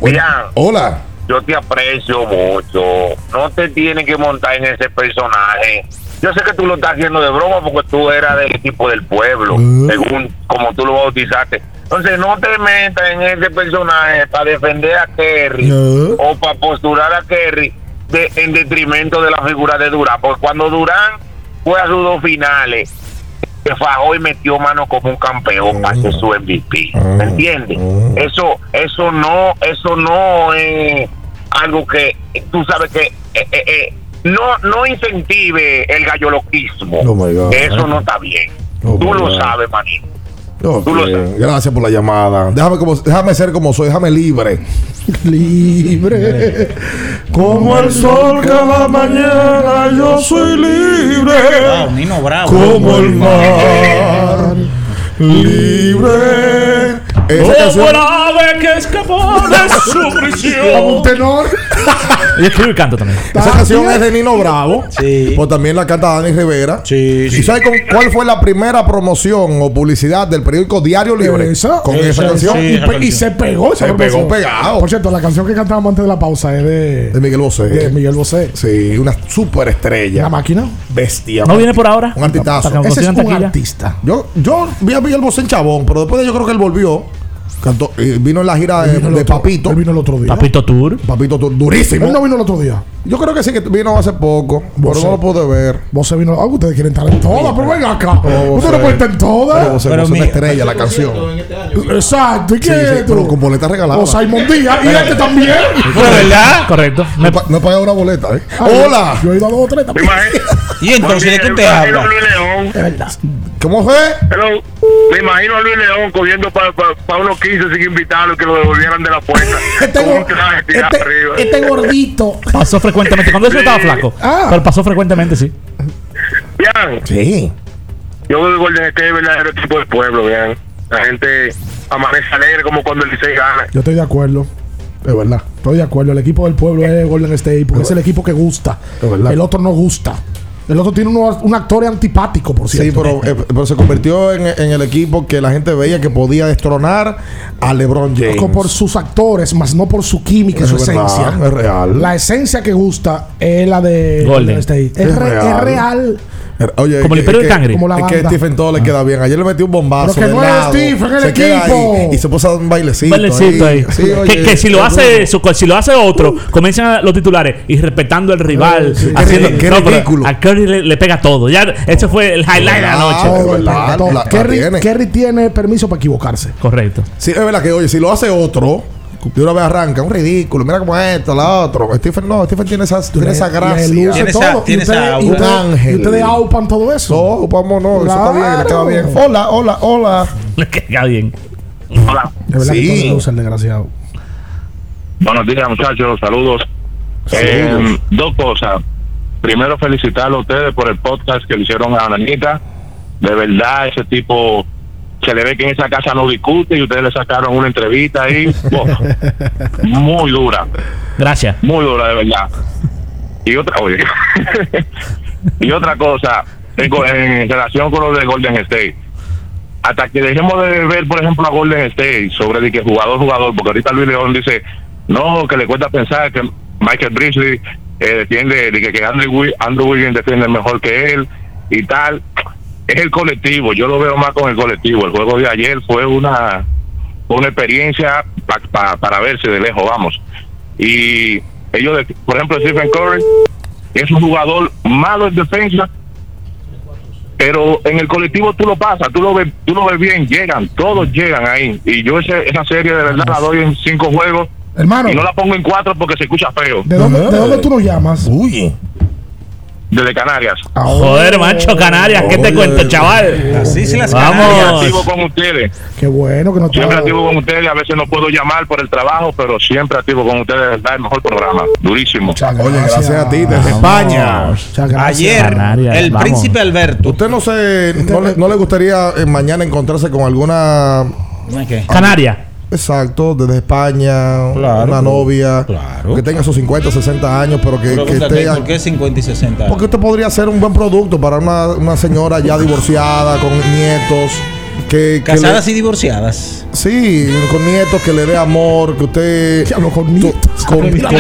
Mira, Hola. yo te aprecio mucho. No te tienes que montar en ese personaje. Yo sé que tú lo estás haciendo de broma porque tú eras del equipo del pueblo, según como tú lo bautizaste. Entonces no te metas en ese personaje para defender a Kerry No. o para postular a Kerry de- en detrimento de la figura de Durán. Porque cuando Durán fue a sus dos finales, se fajó y metió mano como un campeón para su MVP. ¿Me entiendes? Eso, eso no, eso no es algo que tú sabes que eh, eh, eh, no, no incentive el galloloquismo. Oh. Eso no está bien. Oh, tú lo sabes, manito. Sabes. Gracias por la llamada. Déjame, como, déjame ser como soy, déjame libre. <laughs> Libre. Como el sol cada mañana, yo soy libre. Wow, Nino Bravo. Como el mar, libre. Esa Como canción, ave que escapó de su <laughs> Como un prisión. tenor. Yo escribo y canto también. esa canción es de Nino Bravo. Sí. Pues también la canta Dani Rivera. Sí, ¿Y sí. sabes con cuál fue la primera promoción o publicidad del periódico Diario Libre? Esa, con esa, esa, canción. sí. Y, esa y se pegó esa Se pegó pegado. Por cierto, la canción que cantábamos antes de la pausa es de, De Miguel Bosé. de Miguel Bosé. Sí, una super estrella. La máquina. Bestia. ¿No viene por ahora? Un artistazo. Ese es un taquilla. artista. Yo, yo vi a Miguel Bosé en Chabón, pero después de yo creo que él volvió. Cantó, eh, vino en la gira de, otro- Papito. Él vino el otro día. Papito Tour. Papito Tour, durísimo. Él no vino el otro día. Yo creo que sí, que vino hace poco, pero Vos no lo pude ver. Vos se vino. Ah, ustedes quieren estar en todas, pero venga acá. Ustedes no pueden estar en todas. Pero Pero una estrella la canción. Exacto. ¿Y qué Sí, es pero con boleta regalada. O Simon Díaz. Y este también. <laughs> ¿Fue verdad? Correcto. No he, pa- no he pagado una boleta, ¿eh? Ay, ¡Hola! Yo he ido a dos o tres también. Y entonces, ¿de qué usted habla? Es verdad. ¿Cómo fue? Hello. Me imagino a Luis León cogiendo para unos 15 sin invitarlo y que lo devolvieran de la puerta. <laughs> Este, Con un go- traje tirado este, arriba. este gordito. Pasó frecuentemente. Cuando eso estaba flaco. Ah. Pero pasó frecuentemente, sí. Bien. Sí. Yo creo que Golden State es el verdadero equipo del pueblo, bien. La gente amanece alegre como cuando el Licey gana. Yo estoy de acuerdo. Es verdad. Estoy de acuerdo. El equipo del pueblo es Golden State porque es el equipo que gusta. Es verdad. El otro no gusta. El otro tiene uno- un actor antipático, por Sí, cierto. pero, eh, pero se convirtió en, en el equipo que la gente veía que podía destronar a LeBron James. Loco, por sus actores, más no por su química y su Es verdad, esencia. es real. La esencia que gusta es la de Golden. Golden State. Es, Es re- real. es real. Oye, Como el Imperio del Cangre. Como la es que banda. Stephen todo le queda bien. Ayer le metió un bombazo. Pero que no es. Stephen, el equipo. y se puso a dar un bailecito. Bailecito ahí. Sí, que, oye, que si lo hace su- si lo hace otro, comienzan los titulares y respetando al rival. Sí, qué haciendo, qué no, ridículo. A Curry le, le pega todo. Ya, ese fue el highlight de la noche. Kerry, tiene. Kerry tiene permiso para equivocarse. Correcto. Sí, es verdad que, oye, si lo hace otro, de una vez arranca, un ridículo. Mira cómo es esto, la otro. Stephen no, Stephen tiene esa, tiene esa gracia. Tiene todo. esa- Y tiene esa ustedes- y aura. ustedes- Un ángel. Y ustedes aupan todo eso. No, vamos, no, eso está bien, le queda bien. Hola, hola, hola. <laughs> Le queda bien. Hola. De verdad Sí. que todo luce el desgraciado. Buenos días, muchachos. Saludos. Eh, dos cosas. Primero, felicitarlo a ustedes por el podcast que le hicieron a Ananita. De verdad, ese tipo se le ve que en esa casa no discute y ustedes le sacaron una entrevista ahí. <laughs> Muy dura, Gracias. muy dura, de verdad. Y otra, oye, <laughs> y otra cosa, en, relación con lo de Golden State. Hasta que dejemos de ver, por ejemplo, a Golden State sobre de que jugador, jugador, porque ahorita Luis León dice, no, que le cuesta pensar que Michael Bridges eh, defiende, de que, que Andrew, Andrew Wiggins defiende mejor que él y tal. Es el colectivo, yo lo veo más con el colectivo. El juego de ayer fue una, una experiencia pa- pa- para verse de lejos, vamos. Y ellos, de- por ejemplo, Stephen Curry es un jugador malo en defensa, pero en el colectivo tú lo pasas, tú lo ves, tú lo ves bien, llegan, todos llegan ahí. Y yo ese- esa serie de verdad la doy en cinco juegos Hermano, y no la pongo en cuatro porque se escucha feo. ¿de dónde, ¿de dónde tú nos llamas? Uy. Desde Canarias. Joder, macho, Canarias, ¿qué te cuento, chaval? Así se las Vamos. Canarias. Activo con ustedes. Qué bueno que no te Siempre activo con ustedes. A veces no puedo llamar por el trabajo, pero siempre activo con ustedes. De verdad, el mejor programa. Durísimo. Muchas Oye, gracias a ti, desde España. Gracias. Ayer, Canarias, el vamos. príncipe Alberto. ¿Usted no se no le, no le gustaría eh, mañana encontrarse con alguna ¿Qué? Canaria. Exacto desde España, Claro, una novia claro. que tenga sus 50, 60 años, pero que, que Pregunta esté que, ¿Por qué 50 y 60? porque usted podría ser un buen producto para una, una señora ya divorciada con nietos que, que Casadas le- y divorciadas. sí, con nietos que le dé amor, que usted Diablo, con nietos. con- con- <laughs> diablo.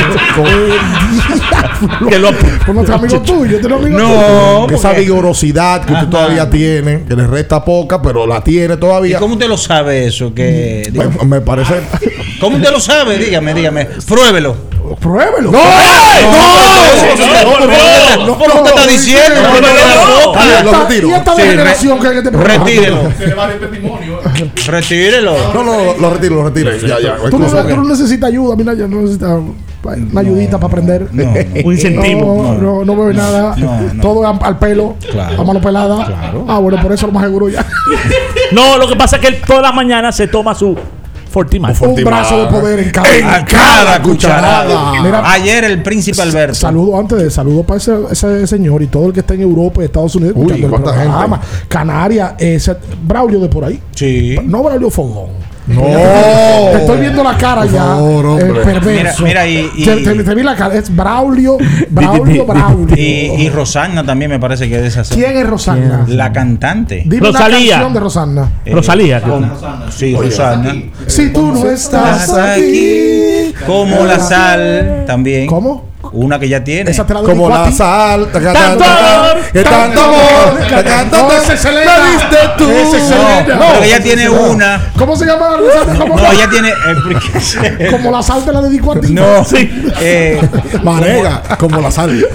Que lo- Con nuestro amigo tuyo, tú eres amigo No, que esa vigorosidad que usted todavía tiene, que le resta poca, pero la tiene ¿Y todavía. cómo usted lo sabe eso? Que, Me, me parece. ¿Cómo usted lo sabe? Dígame, dígame. Pruébelo. Pruébelo. ¡No! ¡No! ¿Por qué está diciendo? no, no, no, no. Y Lo esta- retiro. Y esta Sí, degeneración que hay en este programa. Retírelo. <laughs> Retírelo. No, no, lo, retiro, lo retiro. Ya, ya. Tú no, no necesitas ayuda, mira, yo no necesito una ayudita para aprender. No. <laughs> Un incentivo. No, no, no veo nada. No, no. Todo al, pelo, Claro. a mano pelada. Ah, bueno, por eso lo más seguro ya. No, lo que pasa es que él todas las mañanas se toma su Fortimal. Un brazo de poder en cada, En <laughs> cada cucharada. Mira, Ayer el príncipe Alberto. Saludo antes de saludo para ese, ese señor y todo el que está en Europa y Estados Unidos. Uy. Canarias, ese Braulio de por ahí. Sí. No Braulio Fogón. No. Te <laughs> estoy viendo la cara ya. hombre. eh, perverso. Mira, mira, y- y- te, te- te vi la cara. Es Braulio, <laughs> Braulio, Braulio. Y, y Rosanna también me parece que es esa. ¿Quién es Rosanna? La cantante. Dime una Rosalía. canción de Rosanna. Eh, Rosalía. con- Sí, Rosanna. Si tú no estás aquí. Como la sal también. ¿Cómo? Una que ya tiene. Esa te la Como dedico a la ti. sal. Tanto amor, Que tanto amor. Que tanto No, esa es diste tú. No, pero ella tiene una. ¿Cómo se llama? ¿Cómo No, ella tiene. eh, Como la sal te la dedico a ti. No, <laughs> eh, Marega, como la sal.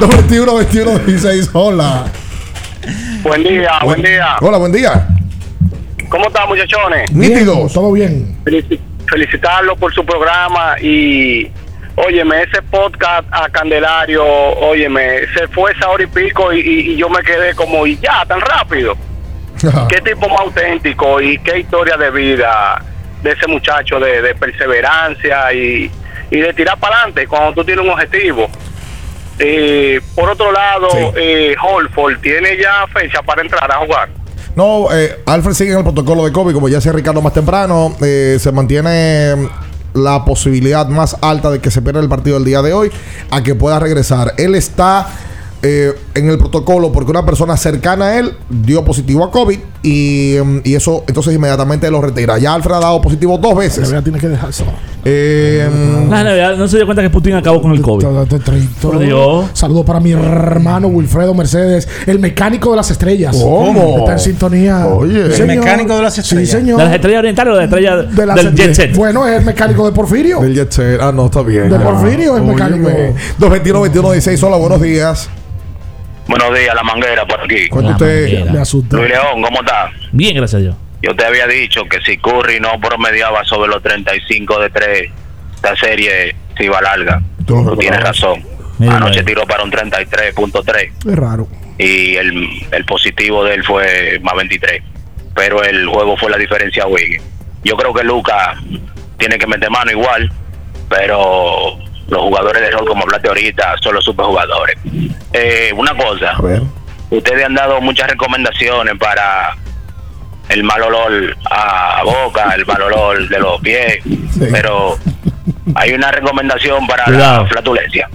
221 21 16. Hola. Buen día, buen día. Hola, buen día. ¿Cómo están, muchachones? Nítidos. Todo bien. Felici- felicitarlos por su programa y, óyeme, ese podcast a Candelario, óyeme, se fue esa hora y pico y, y- y yo me quedé como, y ya, tan rápido. qué tipo más auténtico y qué historia de vida de ese muchacho de, de perseverancia y, y de tirar para adelante cuando tú tienes un objetivo. Eh, por otro lado, eh, Holford tiene ya fecha para entrar a jugar. No, eh, Alfred sigue en el protocolo de COVID, como ya decía Ricardo más temprano. eh, se mantiene la posibilidad más alta de que se pierda el partido el día de hoy a que pueda regresar. Él está eh, en el protocolo porque una persona cercana a él dio positivo a COVID y, mm, y eso entonces inmediatamente lo retira. Ya Alfred ha dado positivo dos veces. Ya tiene que dejarse. Eh, La no se dio cuenta que Putin acabó con el COVID. Saludos para mi hermano Wilfredo Mercedes, el mecánico de las estrellas. ¿Cómo? Está en sintonía. Oye, el señor. mecánico de las estrellas. Sí, señor. ¿De las estrellas orientales o de las estrellas De las del jet set? Bueno, es el mecánico de Porfirio. Del jet set. Ah, no, está bien. De Ah, Porfirio es mecánico. óyeme. 221 21 Hola, buenos días. Buenos días, la manguera por aquí. Cuenta usted. Me asusta. Luis León, ¿cómo está? Bien, gracias a Dios. Yo te había dicho que si Curry no promediaba sobre los 35 de 3, esta serie se iba larga. Tú tienes razón. Mira Anoche ahí. tiró para un 33.3 Es raro. y el, el positivo de él fue más 23. Pero el juego fue la diferencia Wiggins. Yo creo que Luca tiene que meter mano igual, pero los jugadores de rol, como hablaste ahorita, son los superjugadores. Eh, una cosa, ustedes han dado muchas recomendaciones para el mal olor a boca, el mal olor de los pies, pero hay una recomendación para Cuidado. la flatulencia.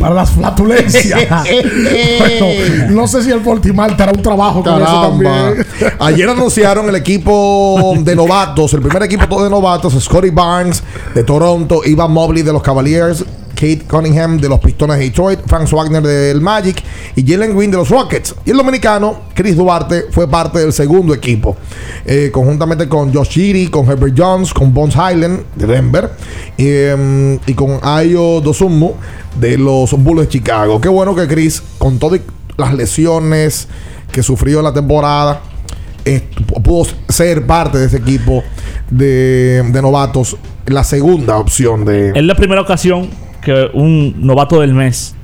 Para las <laughs> flatulencias. bueno, no sé si el Portimar te hará un trabajo con eso también. Ayer anunciaron el equipo de novatos, el primer equipo todo de novatos, Scotty Barnes de Toronto, Ivan Mobley de los Cavaliers, Kate Cunningham de los Pistones de Detroit, Franz Wagner del Magic y Jalen Green de los Rockets. Y el dominicano, Chris Duarte, fue parte del segundo equipo, eh, conjuntamente con Josh Giri, con Herbert Jones, con Bones Highland de Denver y, em, y con Ayo Dosumu de los Bulls de Chicago. Qué bueno que Chris, con todas las lesiones que sufrió en la temporada, eh, pudo ser parte de ese equipo de, de novatos, la segunda opción de... Es la primera ocasión que un novato del mes,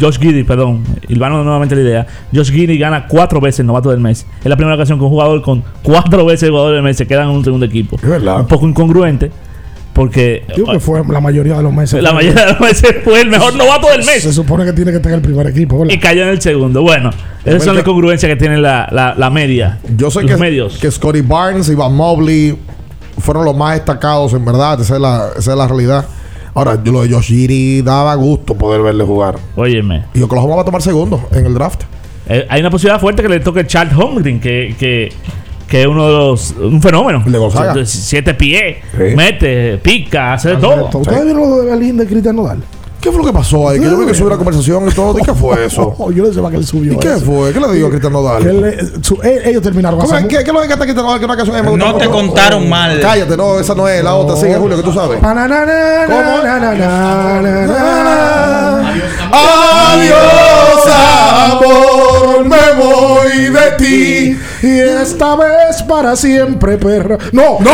Josh Giddy, perdón, Ilvano nuevamente la idea, Josh Giddy gana cuatro veces novato del mes. Es la primera ocasión que un jugador con cuatro veces jugador del mes se queda en un segundo equipo. Es verdad. Un poco incongruente, porque Digo que fue la mayoría de los meses. la mayoría de las veces fue el mejor novato del mes. Se supone que tiene que tener el primer equipo, ¿verdad? Y cayó en el segundo. Bueno, esas son las incongruencias que tiene la, la, la media. Yo sé los que, medios. que Scotty Barnes y Van Mobley fueron los más destacados, en verdad. Esa es la, esa es la realidad. Ahora, yo lo de Josh Giri daba gusto poder verle jugar. Óyeme. Y Oklahoma va a tomar segundo en el draft. Eh, hay una posibilidad fuerte que le toque Charles Holmgren, que, que, que es uno de los. Un fenómeno. de Gonzaga. Siete, pies, Sí. mete, pica, hace de todo. ¿Ustedes vieron lo de Belín de Cristian Nodal? ¿Qué fue lo que pasó ahí? Que yo vi que subió la conversación y todo. ¿Y qué fue eso? <laughs> Oh, yo no sé para qué él subió. ¿Y qué eso. fue? ¿Qué le digo a Cristian Que Nodal? él- su- eh, ellos terminaron ¿Cómo es? hace ¿Qué, ¿Qué es lo que Nodal? Que una canción me gusta No te mucho. contaron mal. Cállate, no, esa no es la otra. Sigue, Julio, que tú sabes. Pananana, ¿Cómo? na, na, na, na, na. Adiós, amor, me voy de ti. Y esta vez para siempre, perra. ¡No! ¡No!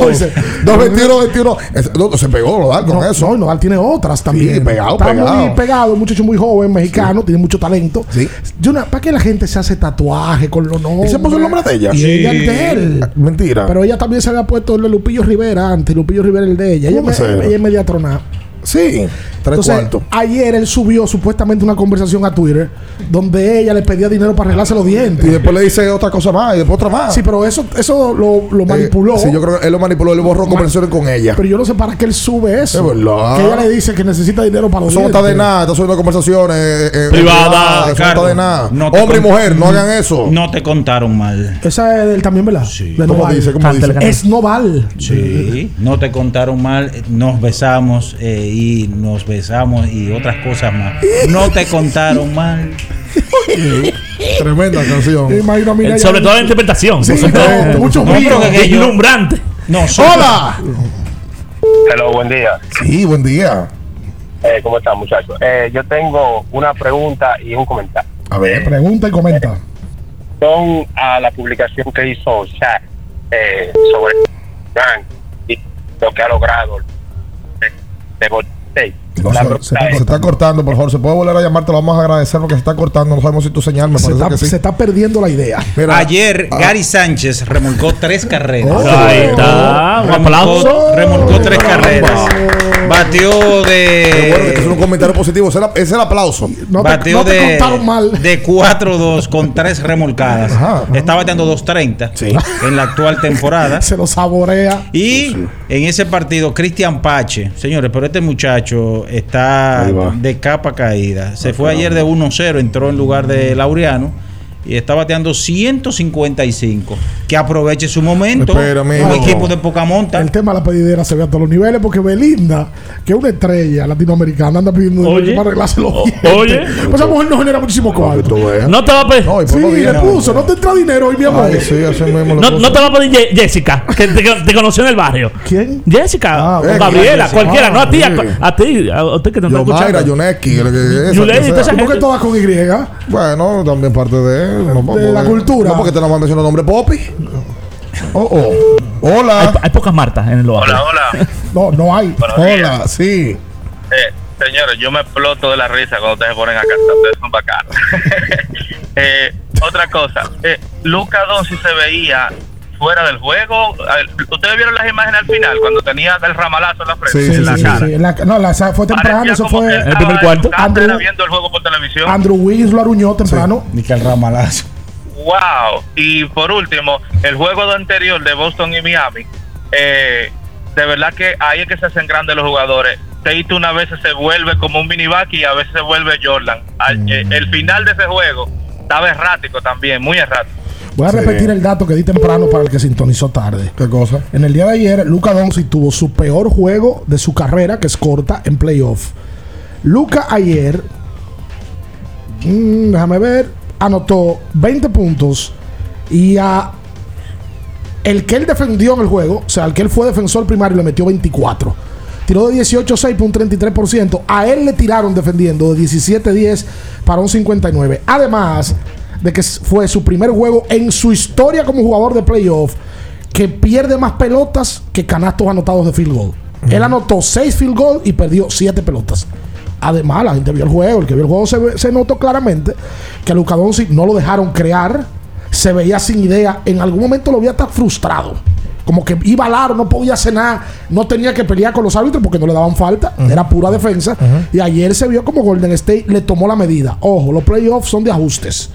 ¡No! Dice, 221, 21. Es- no, se pegó Nodal con No, eso. no, Nodal tiene otras también. Sí, pegado, Está pegado. muy pegado, un muchacho muy joven, mexicano, tiene mucho talento. Sí. Yo ¿Para qué la gente se hace tatuaje con los nombres? ¿Y se puso el nombre de ella? Y Sí. ella el de él. Mentira. Pero ella también se había puesto el de Lupillo Rivera antes, Lupillo Rivera el de ella. Ella, ¿Cómo me- ella es media tronada. Sí, tres Entonces, cuartos. ayer él subió supuestamente una conversación a Twitter donde ella le pedía dinero para arreglarse los dientes. Y después le dice otra cosa más y después otra más. Sí, pero eso, eso lo, lo Eh, manipuló. sí, yo creo que él lo manipuló, él borró conversaciones con ella. Pero yo no sé para qué él sube eso. Es verdad. Que ella le dice que necesita dinero para los Eso no está de dientes. nada, está subiendo conversaciones eh, eh, Privadas, Eso no está de nada. no Hombre y mujer, no hagan eso. No te contaron mal. Esa es del también, ¿verdad? Sí. ¿Cómo dice? ¿Cómo dice? Es Noval. Sí, no te contaron mal. Nos besamos eh, y nos besamos y otras cosas más. No te contaron mal. <laughs> Tremenda canción. Imagino Minaya- Sobre todo la interpretación. Sí, no, mucho No, brillo. Deslumbrante. No, ¡Hola! Hello, buen día. Sí, buen día. Eh, ¿Cómo están, muchachos? Eh, yo tengo una pregunta y un comentario. A ver. Pregunta y comenta. Son a la publicación que hizo Shaq eh, sobre Frank y lo que ha logrado de, de Golden State. Se, está cortando, por favor. ¿Se puede volver a llamar? Te lo vamos a agradecer porque se está cortando. No sabemos si tu señal me Se parece está, que sí. se está perdiendo la idea. Mira, Ayer ah, Gary Sánchez remolcó tres carreras. Oh, Ahí está. Un aplauso. Remolcó tres carreras. Batió que es de. un comentario positivo. Ese es el- aplauso. No te, Batió no te de, contaron mal. de 4-2 con tres remolcadas. Ajá, ajá. Está bateando 2.30 Sí. en la actual temporada. <laughs> Se lo saborea. Y en ese partido, Cristian Pache, señores, pero este muchacho está de capa caída. Se fue ayer de 1-0, entró en lugar de Laureano y está bateando 155. Que aproveche su momento. Espera, un equipo de poca monta. El tema de la pedidera se ve a todos los niveles porque Belinda, que es una estrella latinoamericana, anda pidiendo Oye. para arreglarse los dientes. oye. Pues esa mujer no genera muchísimo cuarto. No te va a pedir. No, y por Sí, le puso, no te entra dinero hoy, mi amor. Ay, sí, así mismo lo No, no te va a pedir Ye- Jessica, que te, te conoció en el barrio. ¿Quién? Jessica, Ah, o eh, Gabriela, Jessica. cualquiera, no a ti, a, sí. a ti, a usted que te está escuchando. Yoneski, el que- esa Yulei, que toda esa sea. ¿Cómo que gente. todas con Y? Bueno, también parte de, no, De la cultura. No, porque te nomás mencionó el nombre Poppy. Oh, oh. Hay, Hola. hay pocas Martas en el barrio. hola. No, no hay. Hola, sí. Eh, señores, yo me exploto de la risa cuando ustedes se ponen a cantar. Ustedes son bacanos. <laughs> eh, otra cosa. Eh, Luca Doncic se veía fuera del juego. Ustedes vieron las imágenes al final cuando tenía el ramalazo en la frente. Sí, Sí, en la sí, cara. sí. En la- no, la- fue temprano, Parecía eso fue. el primer cuarto. Andrew- viendo el juego por televisión. Andrew Wiggins lo aruñó temprano. Ni que el ramalazo. Wow. Y por último, el juego anterior de Boston y Miami, eh, de verdad que ahí es que se hacen grandes los jugadores. Tate una vez se vuelve como un miniback y a veces se vuelve Jordan. Al- eh, el final de ese juego estaba errático también, muy errático. Voy a repetir el dato que di temprano para el que sintonizó tarde. ¿Qué cosa? En el día de ayer, Luca Doncic tuvo su peor juego de su carrera, que es corta, en playoff. Luca ayer, mm, déjame ver, anotó 20 puntos y a el que él defendió en el juego, o sea, al que él fue defensor primario, le metió 24. Tiró de 18-6 para un 33%. A él le tiraron defendiendo de 17-10 para un 59%. Además de que fue su primer juego en su historia como jugador de playoff que pierde más pelotas que canastos anotados de field goal. Él anotó 6 field goal y perdió 7 pelotas. Además, la gente vio el juego. El que vio el juego se, se notó claramente que a Luka Doncic no lo dejaron crear. Se veía sin idea. En algún momento lo veía hasta frustrado. Como que iba largo, no podía hacer nada. No tenía que pelear con los árbitros porque no le daban falta. Era pura defensa. Y ayer se vio como Golden State le tomó la medida. Ojo, los playoffs son de ajustes.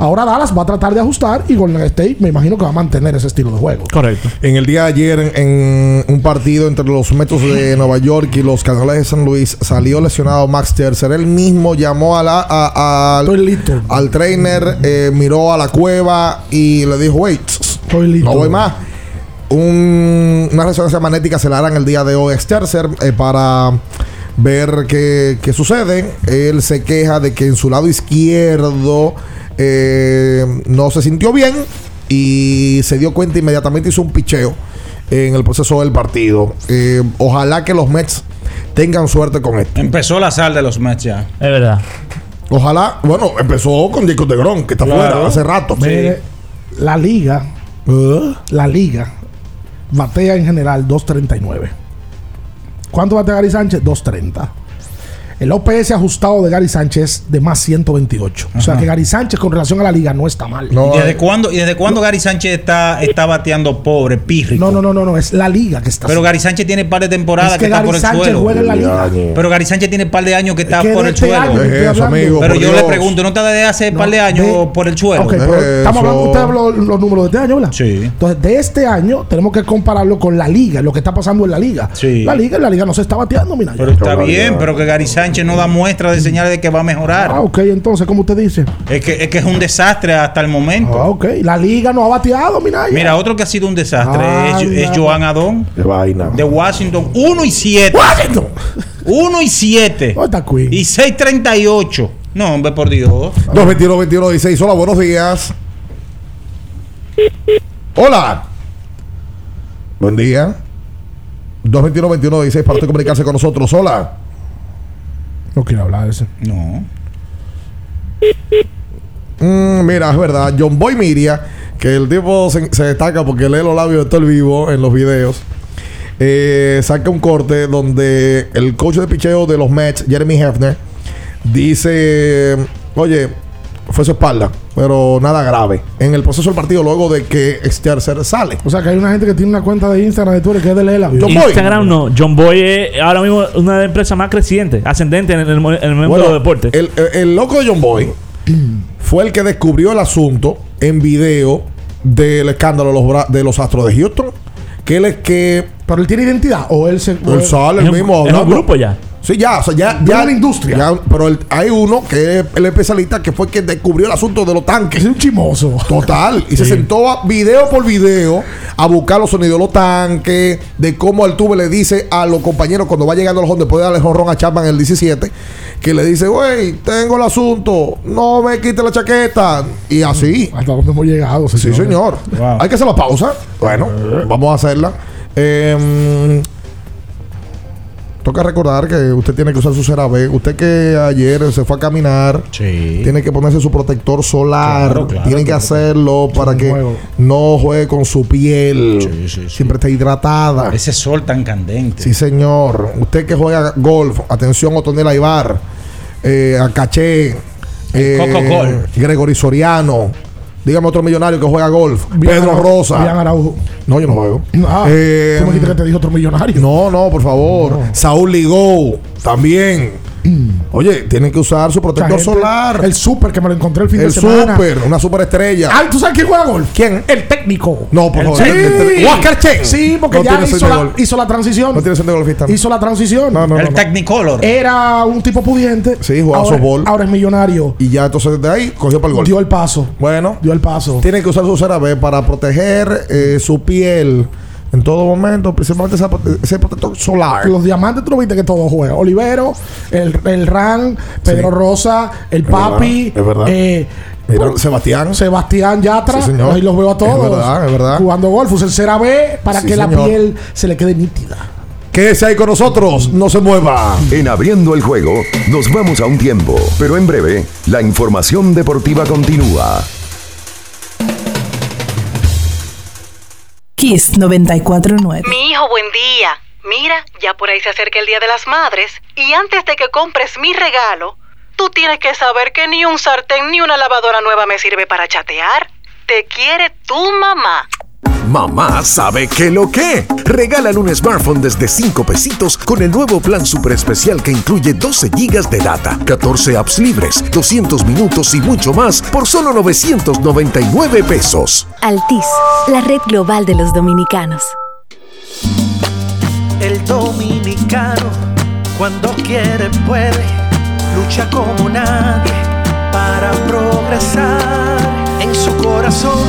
Ahora Dallas va a tratar de ajustar y Golden State me imagino que va a mantener ese estilo de juego. Correcto. En el día de ayer, en, un partido entre los Metos de <laughs> Nueva York y los Cardenales de San Luis, salió lesionado Max Scherzer. Él mismo llamó a la, a- al- al trainer, eh, miró a la cueva y le dijo, wait, Estoy listo. no voy más. Un- una resonancia magnética se la harán el día de hoy a Scherzer eh, para ver qué, qué sucede. Él se queja de que en su lado izquierdo eh, no se sintió bien y se dio cuenta inmediatamente hizo un picheo en el proceso del partido. Eh, ojalá que los Mets tengan suerte con esto. Empezó la sal de los Mets ya. Es verdad. Ojalá, bueno, empezó con Jacob de Gron, que está Claro. fuera hace rato. Mire, la liga, ¿Eh? la liga batea en general 2.39. ¿Cuánto batea Gary Sánchez? 2.30. El OPS ajustado de Gary Sánchez de más 128. O sea que Gary Sánchez con relación a la liga no está mal. No, ¿Y desde eh, cuándo, y desde cuándo Gary Sánchez está, está bateando pobre, pírrico? No, no, no, no, no, es la liga que está Pero. Gary Sánchez tiene par de temporadas Es que, que está por el Sánchez suelo. juega en la liga. Pero Gary Sánchez tiene par de años que está que por el este suelo. año- ¿Qué es eso, amigo? Pero yo le pregunto, ¿no está desde hace No, par de años de- por el suelo? Ok, pero estamos hablando, usted habló los números de este año, ¿verdad? Sí. Entonces, de este año tenemos que compararlo con la liga, lo que está pasando en la liga. Sí. La liga, en la liga no se está bateando, mira. Pero está bien, pero que Gary Sánchez no da muestra de señales de que va a mejorar. Ah, ok, entonces, como usted dice. Es, que, es que es un desastre hasta el momento. Ah, ok. La liga no ha bateado, mira. Mira, otro que ha sido un desastre Ah, es, es ya. Joan Adón De vaina. de Washington. 1 y 7. Washington. 1 y 7. ¿Dónde está Queen? Y 6.38. No, hombre, por Dios. 221-21-16. Hola, buenos días. Hola. Buen día. 221-21-16 para usted comunicarse con nosotros. Hola. No quiero hablar de ese. No. Mm, mira, es verdad. John Boy Miria, que el tipo se, se destaca porque lee los labios de todo el vivo en los videos. eh, saca un corte donde el coach de picheo de los Mets, Jeremy Hefner, dice: Oye, fue su espalda, pero nada grave. En el proceso del partido, luego de que Scherzer sale. O sea, que hay una gente que tiene una cuenta de Instagram de Twitter que es de leer la Biblia. Instagram no. John Boy es ahora mismo una de las empresas más crecientes, ascendente en el, en el mundo Bueno, de los deportes. El, el- el loco de John Boy <clears throat> fue el que descubrió el asunto en video del escándalo de los, de los Astros de Houston. Que él es que. Pero él tiene identidad o él se. Él sale el Es un- mismo. es un grupo ya. Sí, ya, o sea, ya. Ya una industria. ya, pero el- hay uno que es el especialista que fue quien descubrió el asunto de los tanques. Es un chimoso. Total. Y se sentó a, video por video a buscar los sonidos de los tanques, de cómo Altuve le dice a los compañeros cuando va llegando a los después de darle jonrón a Chapman el 17, que le dice, güey, tengo el asunto, no me quite la chaqueta. Y así. Hasta dónde hemos llegado. Sí, señor. Hay que hacer la pausa. Bueno, vamos a hacerla. Em, toca recordar que usted tiene que usar su CeraVe. Usted que ayer se fue a caminar, tiene que ponerse su protector solar. Claro, claro, tiene que hacerlo para que juego. no juegue con su piel. Siempre esté hidratada. Ese sol tan candente. Sí, señor. Usted que juega golf, atención, Otonel Aibar, eh, a Caché, eh. Gregory Soriano. Dígame otro millonario que juega golf. Bien Pedro Araujo. Rosa. Bien Araujo. No, yo no juego. Ah, Eh, tú me dijiste que te dijo otro millonario. No, no, por favor. Saúl Ligou, también. <clears throat> Oye, tienen que usar su protector gente- solar. El super que me lo encontré el fin El de semana. super, una superestrella. Ay, ¿tú sabes quién juega golf? ¿Quién? El técnico. No, por El- favor. Sí. El- el- Oscar Chen. Sí, porque No ya tiene hizo de la, gol. hizo la transición. No tiene sentido golfista. Hizo la transición. No, no, no, el no. Technicolor. Era un tipo pudiente. Sí, jugaba ahora, softball. ahora es millonario. Y ya entonces desde ahí cogió para el golf. Dio el paso. Bueno, Dio el paso. tienen que usar su CeraVe para proteger eh, su piel en todo momento, principalmente esa prote- ese protector solar. Los diamantes, tú no viste que todo juega. Olivero, el, el Ran, Pedro Sí. Rosa, el Es Papi. verdad, es verdad. eh, Mira, Sebastián. Sebastián Yatra. Sí, señor. Ahí los veo a todos. Es verdad, es verdad. Jugando golf. El CeraVe para Sí, que la piel se le quede nítida. Quédese ahí con nosotros, no se mueva. En abriendo el juego, nos vamos a un tiempo, pero en breve, la información deportiva continúa. Kiss 949. Mi hijo, buen día. Mira, ya por ahí se acerca el Día de las Madres y antes de que compres mi regalo, tú tienes que saber que ni un sartén ni una lavadora nueva me sirve para chatear. Te quiere tu mamá. Mamá sabe que lo que. Regalan un smartphone desde 5 pesitos con el nuevo plan super especial que incluye 12 gigas de data, 14 apps libres, 200 minutos y mucho más por solo 999 pesos. Altis, la red global de los dominicanos. El dominicano, cuando quiere, puede, lucha como nadie para progresar. En su corazón,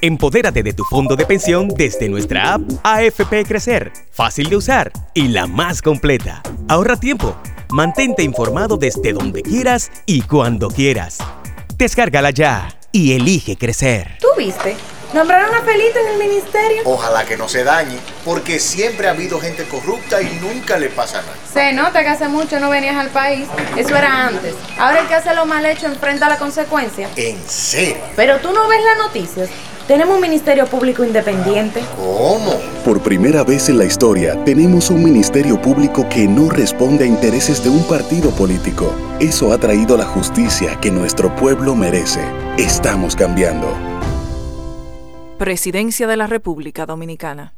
Empodérate de tu fondo de pensión desde nuestra app AFP Crecer, fácil de usar y la más completa. Ahorra tiempo, mantente informado desde donde quieras y cuando quieras. Descárgala ya y elige crecer. ¿Tú viste? Nombraron a Felito en el ministerio. Ojalá que no se dañe, porque siempre ha habido gente corrupta y nunca le pasa nada. Se nota que hace mucho no venías al país. Eso era antes. Ahora el que hace lo mal hecho enfrenta la consecuencia. ¿En serio? Pero tú no ves las noticias. Tenemos un ministerio público independiente. ¿Cómo? Por primera vez en la historia, tenemos un ministerio público que no responde a intereses de un partido político. Eso ha traído la justicia que nuestro pueblo merece. Estamos cambiando. Presidencia de la República Dominicana.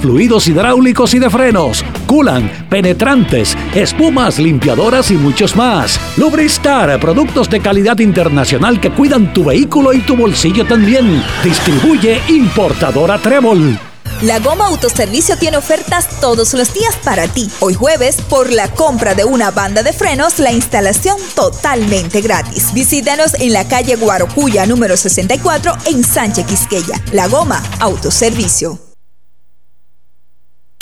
fluidos hidráulicos y de frenos, culan, penetrantes, espumas, limpiadoras y muchos más. Lubristar, productos de calidad internacional que cuidan tu vehículo y tu bolsillo también. Distribuye importadora Trébol. La Goma Autoservicio tiene ofertas todos los días para ti. Hoy jueves, por la compra de una banda de frenos, la instalación totalmente gratis. Visítanos en la calle Guarocuya número 64 en Sánchez Quisqueya. La Goma Autoservicio.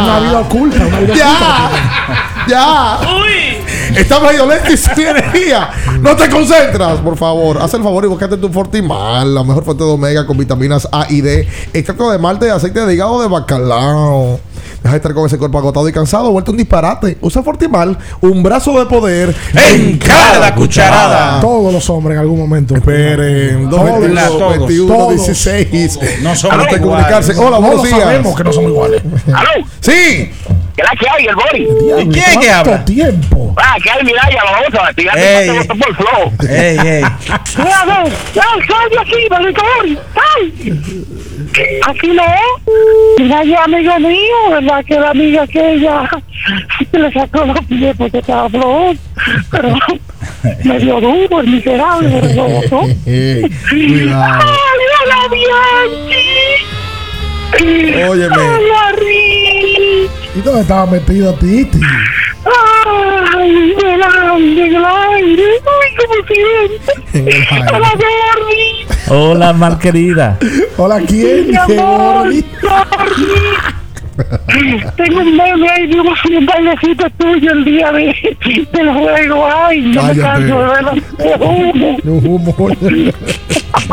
Una vida oculta, una vida ¡Ya! ¡Ya! Está medio lento y sin energía. No te concentras, por favor. Haz el favor y búscate tu Fortimal, la mejor fuente de omega con vitaminas A y D, extracto de malte y aceite de hígado de bacalao. Deja de estar con ese cuerpo agotado y cansado, vuelto un disparate. Usa Fortimal, un brazo de poder en cada cucharada. Todos los hombres en algún momento. Esperen, Todos, 221, todos, 21, todos. 16. No somos iguales. comunicarse. Hola, buenos días. sabemos que no somos iguales. ¿Aló? Sí. ¿Qué la que hay, el Bori? Diablo, quién es que ¿cuánto habla? tiempo? Ah, que hay, mira, ya lo vamos a Ey. tirar por flow. Ey, ey. Mira, ve, ya, sal de aquí, maldito Bori. ¡Ay! Aquí no. Mira, ya amigo mío, ¿verdad? Que la amiga que ella se <laughs> le sacó los pies porque estaba flojo. Pero <laughs> medio duro, el miserable, pero lo botó. Cuidado. ¡Ay, hola, Bianchi! ¿Y dónde estaba metido Titi? ¡Ay, el aire, el aire! ¡Ay, cómo siente! En aire. ¡Hola, Gordy! Hola, mal querida. Hola, ¿quién? ¡Mi amor! Gordy. Tengo un meme ahí de un, bailecito tuyo el día de, del juego. ¡Ay, no me Cállate. canso de verlo! Te juro. No humo.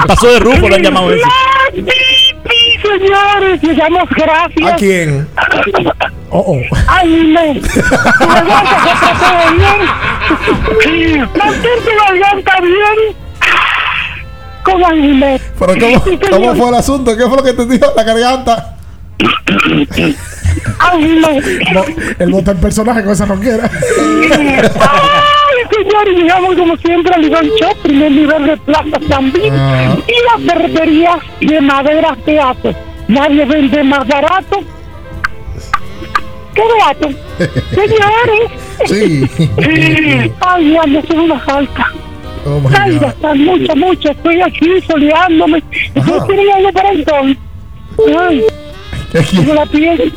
Pasó de rufo, le han llamado eso. ¡La Titi, señores! Le damos gracias. ¿A quién? Oh, oh. ¡Ay, me! ¡Tu garganta se trató bien! ¡Mantén tu garganta bien! Con anime. Pero ¿cómo, ¿cómo fue el asunto? ¿Qué fue lo que te dijo la garganta? <laughs> ¡Anime! No, el voto del personaje con esa roquera. ¡Ay, señores! Llegamos como siempre al nivel shop, primer nivel de plaza también. Ah. Y las ferreterías de madera teatro. Nadie vende más barato. ¡Qué barato! <laughs> Señores. Sí. Ay, ya me hace una falta. Oh Ay, está mucho, mucho. Estoy aquí soleándome. Estoy queriendo para entonces. Ay, tengo la piel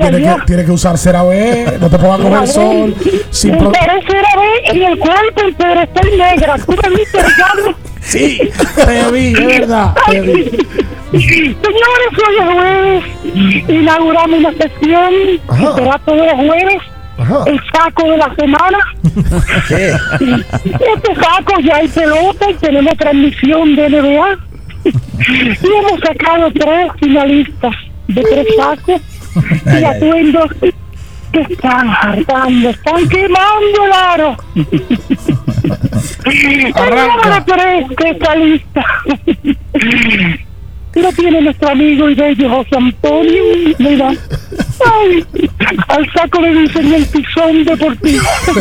Tiene que, tiene que usar CeraVe, no te pongas a coger sol. Sin era ver en el cuerpo, pero estoy negra. ¿Tú me viste, Ricardo? Sí, te vi, es verdad. Te vi. Señores, hoy es jueves. Inauguramos una sesión que será todos los jueves. Ajá. El saco de la semana. ¿Qué? Este saco ya hay pelota y tenemos transmisión de NBA. Y hemos sacado tres finalistas de tres sacos <laughs> y atuendos que están hartando, están quemando el aro. <laughs> Tres que está lista. Lo tiene nuestro amigo y bello José Antonio. Mira. Ay, al saco le dicen el pisón deportivo. <laughs>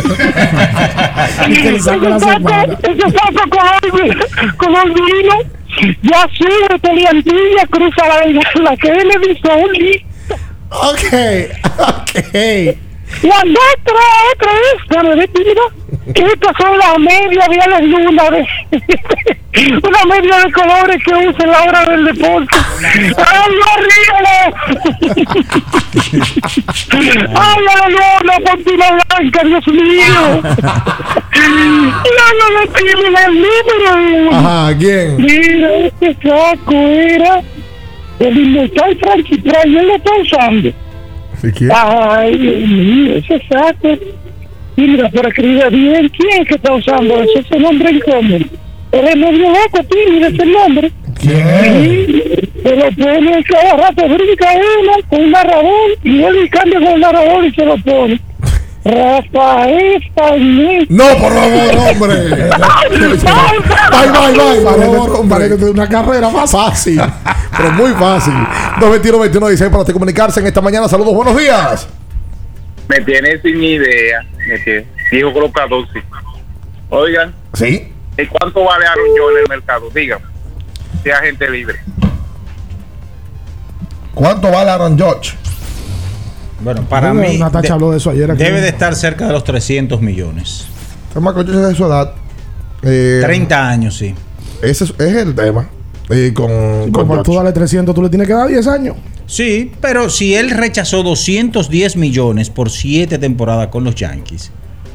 ese saco, ese saco color, color vino. Ya sube Peliantilla, cruza la, la Kennedy, Soli. Ok, <laughs> ok. Y anda otra, vez, mira, que estas son las medias de la luna, de, <laughs> una media de colores que usa en la hora del deporte. ¡Ay, horrible! <laughs> ¡Ay, la luna, pontina blanca, Dios mío! ¡Ya no le tienen el número! Ajá, ¿quién? Mira, este saco era el inmortal Frankie Pray, él lo está usando. ¿Sí, quién? Ay, Dios mío, ese saco. Y mira, para escribir bien, ¿quién es que está usando eso? Ese nombre incómodo. Él es medio loco, mira ese nombre. Sí, se lo pone cada rato, brinca uno con un narrador y él cambia con el narrador y se lo pone. Rafael Pañez. No, por favor, hombre. Bye, bye, bye. Por favor, hombre. Parece que una carrera más Fácil, pero muy fácil. 221 21 16 para comunicarse en esta mañana. Saludos, buenos días. Me tiene sin idea. Me tiene. Dijo sí. Oigan, ¿Sí? ¿y cuánto vale Aaron Jones en el mercado? Dígame. Sea gente libre. ¿Cuánto vale Aaron George? Bueno, para mí Natacha de- habló de eso ayer aquí. debe de estar cerca de los 300 millones. George es de su edad. Eh, 30 años, sí. Ese es, es el tema. Eh, con, con Como George. tú dale 300, tú le tienes que dar 10 años. Sí, pero si él rechazó 210 millones por 7 temporadas con los Yankees,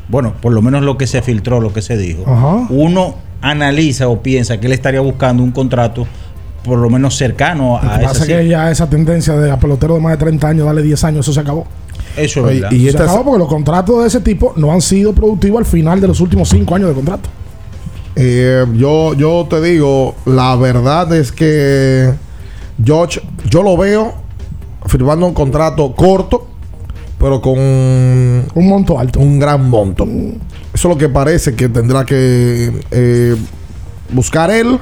bueno, por lo menos lo que se filtró, lo que se dijo, Ajá. uno analiza o piensa que él estaría buscando un contrato por lo menos cercano Lo a que esa pasa es que ya esa tendencia de a pelotero de más de 30 años, darle 10 años, eso se acabó. Eso es Oye, verdad. y se acabó porque los contratos de ese tipo no han sido productivos al final de los últimos 5 años de contrato. Eh, yo, yo te digo, la verdad es que George, yo lo veo firmando un contrato corto, pero con un monto alto. Un gran monto. Eso es lo que parece que tendrá que eh, buscar él,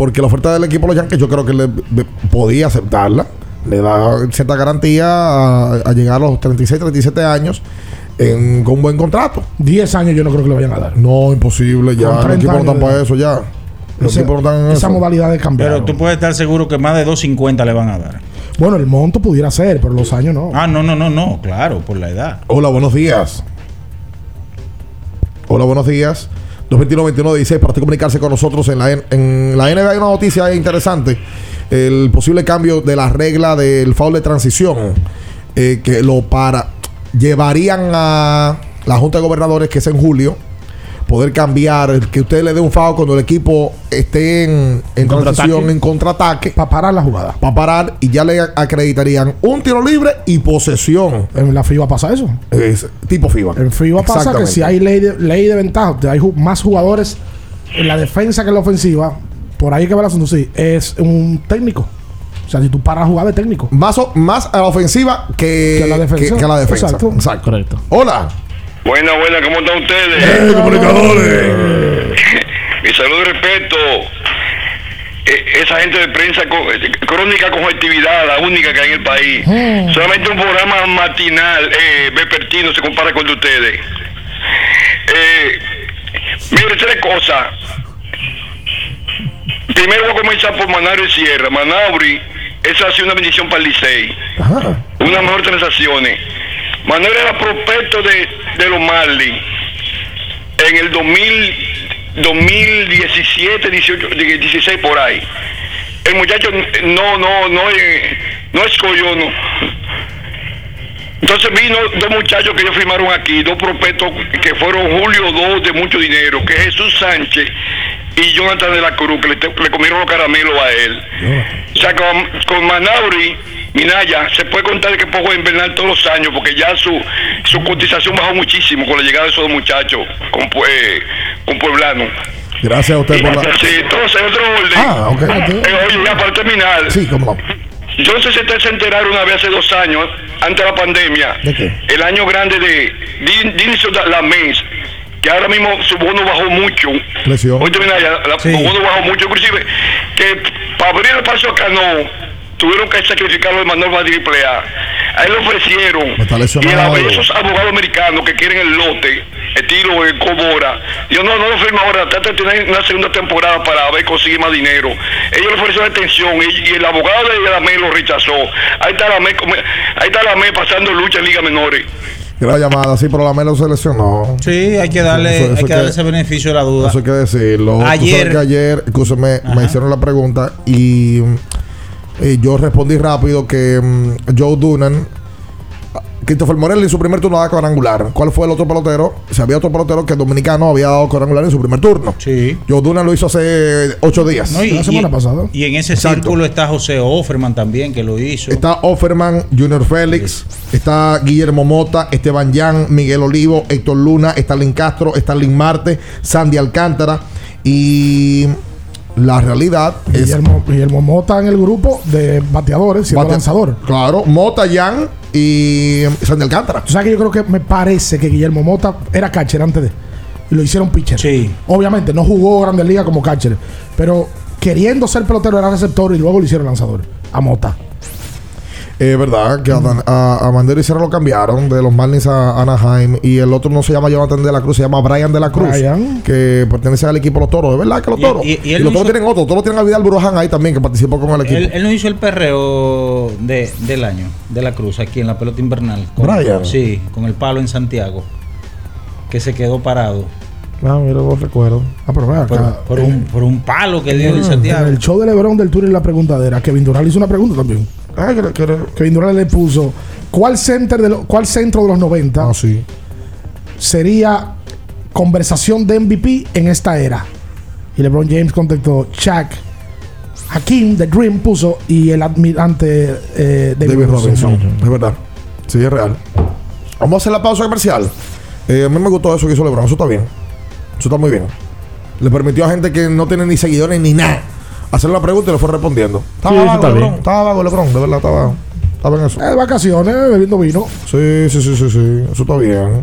porque la oferta del equipo de los Yankees yo creo que le, le podía aceptarla. Le da cierta garantía a, a llegar a los 36, 37 años en- con un buen contrato. 10 años yo no creo que le vayan a dar. No, imposible, ya. Los 30 equipos no están para eso ya. Los Ese- equipos no están en esa eso. modalidad de cambiar. Pero tú puedes estar seguro que más de 250 le van a dar. Bueno, el monto pudiera ser, pero los años no. Ah, no, no, no, no, claro, por la edad. Hola, buenos días. Hola, buenos días. 221-21-16 para comunicarse con nosotros en la, en la NBA hay una noticia interesante. El posible cambio de la regla del foul de transición eh, que lo para llevarían a la Junta de Gobernadores que es en julio poder cambiar el que usted le dé un foul cuando el equipo esté en, en transición en contraataque Para parar la jugada. para parar y ya le acreditarían un tiro libre y posesión En la FIBA pasa eso. es tipo FIBA. En FIBA pasa que si hay ley de, ley de ventaja, hay ju- más jugadores en la defensa que en la ofensiva, por ahí que va el asunto, sí, es un técnico. O sea, si tú paras a jugar de técnico. Más, o- más a la ofensiva que, Que a la defensa. que- que a la defensa. Exacto. Exacto. Correcto. Hola. Buena, buena, ¿cómo están ustedes? Eh, comunicadores. <laughs> Mi saludo y respeto. Eh, esa gente de prensa co- eh, crónica con actividad, la única que hay en el país. Solamente un programa matinal, eh, vespertino, se compara con el de ustedes. Eh, mire, tres cosas. Primero voy a comenzar por Manauri Sierra. Manauri, esa ha sido una bendición para el Licey. Una mejor transacciones. Manuel era prospecto de, de los Marlins en el 2000, 2017, 18, 16 por ahí. El muchacho no, no, no, eh, no escogió, no. Entonces vino dos muchachos que ellos firmaron aquí, dos prospectos que fueron Julio II de mucho dinero, que es Jesús Sánchez y Jonathan de la Cruz, que le, comieron los caramelos a él. O sea, con, con Manauri, Minaya, se puede contar que poco invernal todos los años, porque ya su, su cotización bajó muchísimo con la llegada de esos dos muchachos, con, eh, con Pueblano. Gracias a usted por la. Sí, entonces, otro orden. Ah, ok. Eh, oye, ya para terminar. Sí, cómo. Yo no sé si ustedes se enteraron una vez hace dos años, antes de la pandemia, ¿De qué? el año grande de Din- Dinison Lamens, que ahora mismo su bono bajó mucho. Lesión. Hoy termina ya, la, Sí. su bono bajó mucho, inclusive que Para abrir el paso a Cano, tuvieron que sacrificarlo de Manuel va triple A. A él le ofrecieron. Y el- esos abogados americanos que quieren el lote, estilo de Cobora, yo no, no lo firmo ahora, trata de tener una segunda temporada para ver consigue más dinero. Ellos le ofrecieron extensión y, y el abogado de la ME lo rechazó. Ahí está la ME, como- ahí está la ME pasando lucha en Liga Menores. Gran llamada, sí, pero la Melo se lesionó. Sí, hay que darle, Eso- eso hay que que- darle ese beneficio de la duda. Eso hay que decirlo. Ayer- que ayer, escúchame, me hicieron la pregunta y eh, yo respondí rápido que mm, Joe Dunan, Christopher Morel en su primer turno da cuadrangular. ¿Cuál fue el otro pelotero? Si había otro pelotero que el dominicano había dado cuadrangular en su primer turno. Sí. Joe Dunan lo hizo hace ocho días. No, y, la semana y- pasada. y en ese Exacto. círculo está José Offerman también, que lo hizo. Está Offerman, Junior Félix, está Guillermo Mota, Esteban Yan, Miguel Olivo, Héctor Luna, Stalin Castro, Stalin Marte, Sandy Alcántara y la realidad es Guillermo, Guillermo Mota en el grupo de bateadores, siendo Bate- lanzador. Claro, Mota, Yan y Sandy Alcántara. Tú sabes que yo creo que me parece que Guillermo Mota era catcher antes de. Y lo hicieron pitcher. Sí. Obviamente no jugó Grandes Ligas como catcher. Pero queriendo ser pelotero era receptor y luego lo hicieron lanzador. A Mota. Es verdad que a, Dan- a, a Mandela Isera lo cambiaron de los Marlins a Anaheim y el otro no se llama Jonathan de la Cruz, se llama Brian de la Cruz, Brian. que pertenece al equipo de los toros. Es verdad que los Y- toros. y- Y, y los toros tienen otro, los toros tienen a Vidal Buruján ahí también que participó con el equipo. Él, él no hizo el perreo de, del año, de la Cruz, aquí en la pelota invernal. Con- Brian. Sí, con el palo en Santiago. Que se quedó parado. Ah, mira, no recuerdo. Ah, pero vea Por, acá. por un, por un palo que dio en En Santiago. el show de Lebron del Tour y la preguntadera, Kevin Durant hizo una pregunta también. Ah, que, que- Kevin Durant le puso: ¿Cuál, center de lo- ¿Cuál centro de los 90 ah, sí. sería conversación de MVP en esta era? Y LeBron James contestó: Shaq. Hakim, The Dream, puso y el admirante eh, David, David Robinson. Robinson. Es verdad. Sí, es real. Vamos a hacer la pausa comercial. Eh, a mí me gustó eso que hizo LeBron. Eso está bien. Eso está muy bien. Le permitió a gente que no tiene ni seguidores ni nada hacerle la pregunta y le fue respondiendo. Estaba eso vago, está LeBron. bien. Estaba vago, LeBron. De verdad, estaba, estaba en eso. Eh, vacaciones, bebiendo vino. Sí, sí, sí, sí, sí. Eso está bien.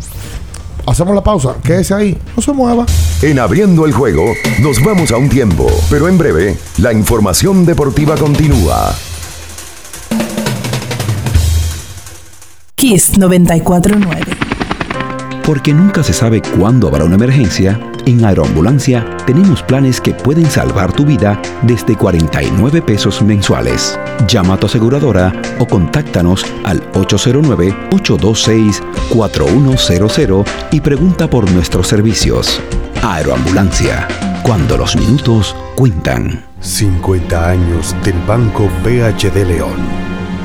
Hacemos la pausa. Quédese ahí. No se mueva. En abriendo el juego, nos vamos a un tiempo, pero en breve, la información deportiva continúa. Kiss 949. Porque nunca se sabe cuándo habrá una emergencia, en Aeroambulancia tenemos planes que pueden salvar tu vida desde 49 pesos mensuales. Llama a tu aseguradora o contáctanos al 809-826-4100 y pregunta por nuestros servicios. Aeroambulancia, cuando los minutos cuentan. 50 años del Banco BHD León.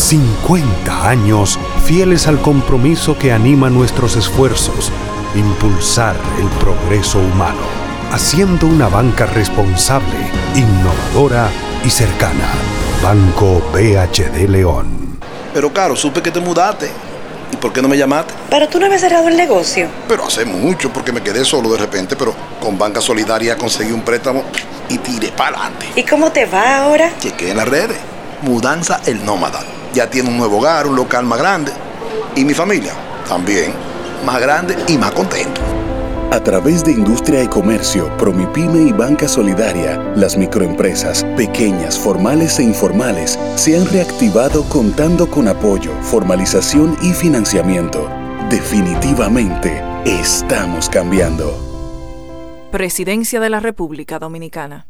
50 años fieles al compromiso que anima nuestros esfuerzos, impulsar el progreso humano, haciendo una banca responsable, innovadora y cercana. Banco BHD León. Pero claro, supe que te mudaste. ¿Y por qué no me llamaste? Pero tú no habías cerrado el negocio. Pero hace mucho porque me quedé solo de repente, pero con Banca Solidaria conseguí un préstamo y tiré para adelante. ¿Y cómo te va ahora? Chequé en las redes. Mudanza el nómada. Ya tiene un nuevo hogar, un local más grande. Y mi familia también. Más grande y más contento. A través de Industria y Comercio, Promipyme y Banca Solidaria, las microempresas, pequeñas, formales e informales, se han reactivado contando con apoyo, formalización y financiamiento. Definitivamente, estamos cambiando. Presidencia de la República Dominicana.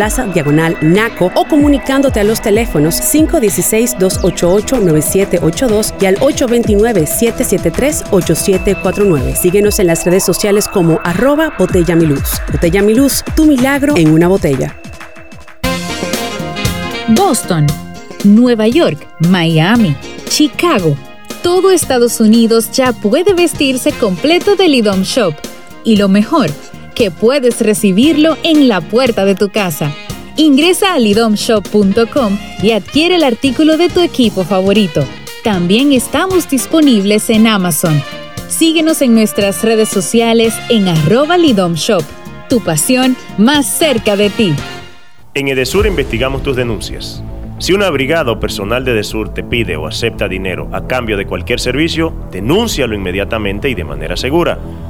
Plaza Diagonal Naco o comunicándote a los teléfonos 516-288-9782 y al 829-773-8749. Síguenos en las redes sociales como arroba botella mi luz. Botella mi luz, tu milagro en una botella. Boston, Nueva York, Miami, Chicago. Todo Estados Unidos ya puede vestirse completo del IDOM Shop. Y lo mejor, que puedes recibirlo en la puerta de tu casa. Ingresa a lidomshop.com y adquiere el artículo de tu equipo favorito. También estamos disponibles en Amazon. Síguenos en nuestras redes sociales en arroba lidomshop. Tu pasión más cerca de ti. En Edesur investigamos tus denuncias. Si una brigada o personal de Edesur te pide o acepta dinero a cambio de cualquier servicio, denúncialo inmediatamente y de manera segura,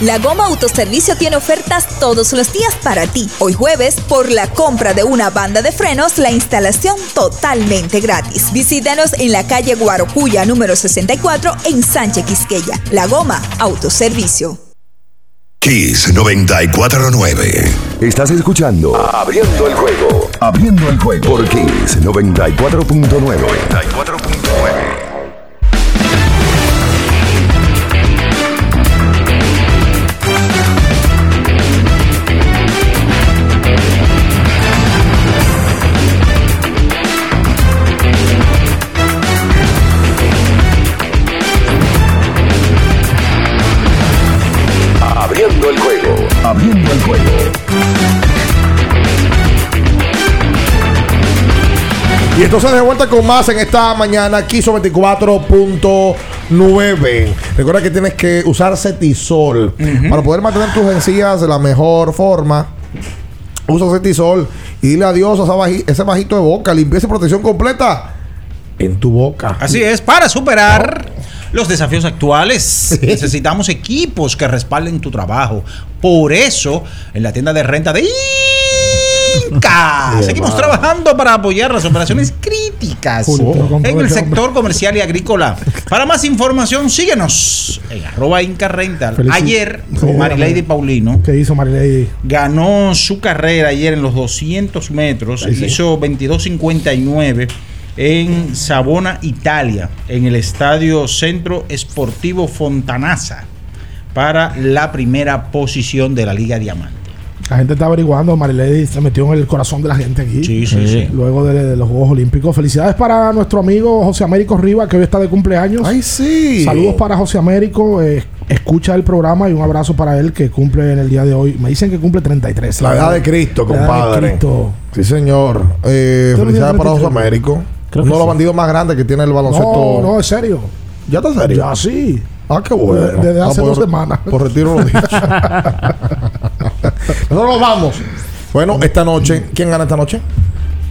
La Goma Autoservicio tiene ofertas todos los días para ti. Hoy jueves, por la compra de una banda de frenos, la instalación totalmente gratis. Visítanos en la calle Guarocuya número 64 en Sánchez Quisqueya. La Goma Autoservicio. Kiss 949. Estás escuchando Abriendo el juego. Abriendo el juego por Kiss 94.9. 94.9. Y entonces de vuelta con más en esta mañana, Kiso 24.9. Recuerda que tienes que usar cetisol para poder mantener tus encías de la mejor forma. Usa cetisol y dile adiós a esa baji- ese bajito de boca, limpieza y protección completa en tu boca. Así es, para superar los desafíos actuales <laughs> necesitamos equipos que respalden tu trabajo. Por eso, en la tienda de renta de Inca, seguimos trabajando para apoyar las operaciones críticas en el sector comercial y agrícola. Para más información, síguenos en arroba Inca Rental. Ayer, Sí, Marilady Paulino ¿Qué hizo Marilady? ganó su carrera ayer en los 200 metros. Sí, sí. Hizo 22.59 en Savona, Italia, en el estadio Centro Esportivo Fontanasa, para la primera posición de la Liga Diamante. La gente está averiguando, Marilady se metió en el corazón de la gente aquí. Sí, sí, sí. Luego de, de los Juegos Olímpicos. Felicidades para nuestro amigo José Américo Riva, que hoy está de cumpleaños. ¡Ay, sí! Saludos para José Américo. eh, escucha el programa y un abrazo para él que cumple en el día de hoy. Me dicen que cumple 33. La edad de Cristo, La edad de compadre. Cristo. Sí, señor. Eh, ¿Tú no felicidades para José 33? Américo. Creo Uno de los sí. bandidos más grandes que tiene el baloncesto. No, no, es serio. ¿Ya está serio? Ya sí. Ah, qué bueno. Desde- desde Ah, hace pues, dos semanas. Por retiro lo dicho. <laughs> Nosotros nos vamos. Bueno, esta noche, ¿quién gana esta noche?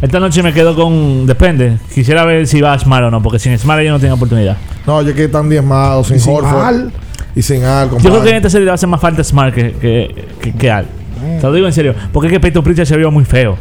Esta noche me quedo con. Depende. Quisiera ver si va a Smart o no, porque sin Smart yo no tengo oportunidad. No, yo que están diezmados, sin sin Horford. Al. Y sin Al, Yo creo que en compadre. esta serie va a hacer más falta Smart que, que, que, que Al. Te lo digo en serio. Porque es que Peyton Pritchard se vio muy feo.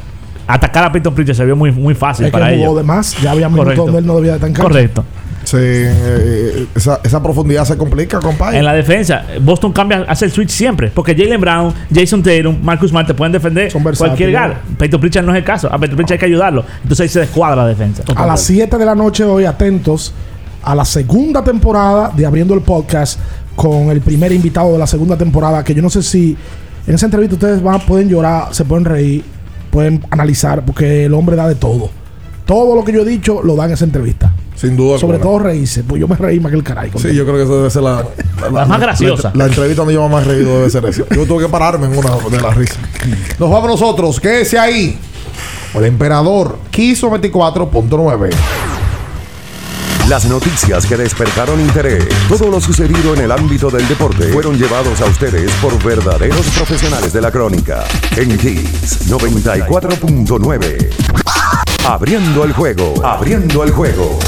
Atacar a Peyton Pritchard se vio muy, muy fácil Es que para jugó ellos. de más. Ya había minutos Correcto. donde él no debía de cancha. Correcto. Sí, eh, esa, esa profundidad se complica, compadre. En la defensa, Boston cambia, hace el switch siempre. Porque Jalen Brown, Jason Tatum, Marcus Smart te pueden defender cualquier guard. Peyton Pritchard no es el caso. A Peyton Pritchard hay que ayudarlo. Entonces ahí se descuadra la defensa. A las 7 de la noche hoy, atentos a la segunda temporada de Abriendo el Podcast con el primer invitado de la segunda temporada, que yo no sé si en esa entrevista ustedes van, pueden llorar, se pueden reír, pueden analizar, porque el hombre da de todo. Todo lo que yo he dicho lo da en esa entrevista. Sin duda. Sobre alguna. todo reírse, pues yo me reí más que el caray. Sí, yo creo que esa debe ser la, La más graciosa. La, entrevista donde yo más reído debe ser esa. Yo tuve que pararme en una de las risas. Nos vamos nosotros. Quédese ahí. El emperador quiso 24.9. Las noticias que despertaron interés, todo lo sucedido en el ámbito del deporte, fueron llevados a ustedes por verdaderos profesionales de la crónica. En Kiss 94.9. Abriendo el juego, abriendo el juego.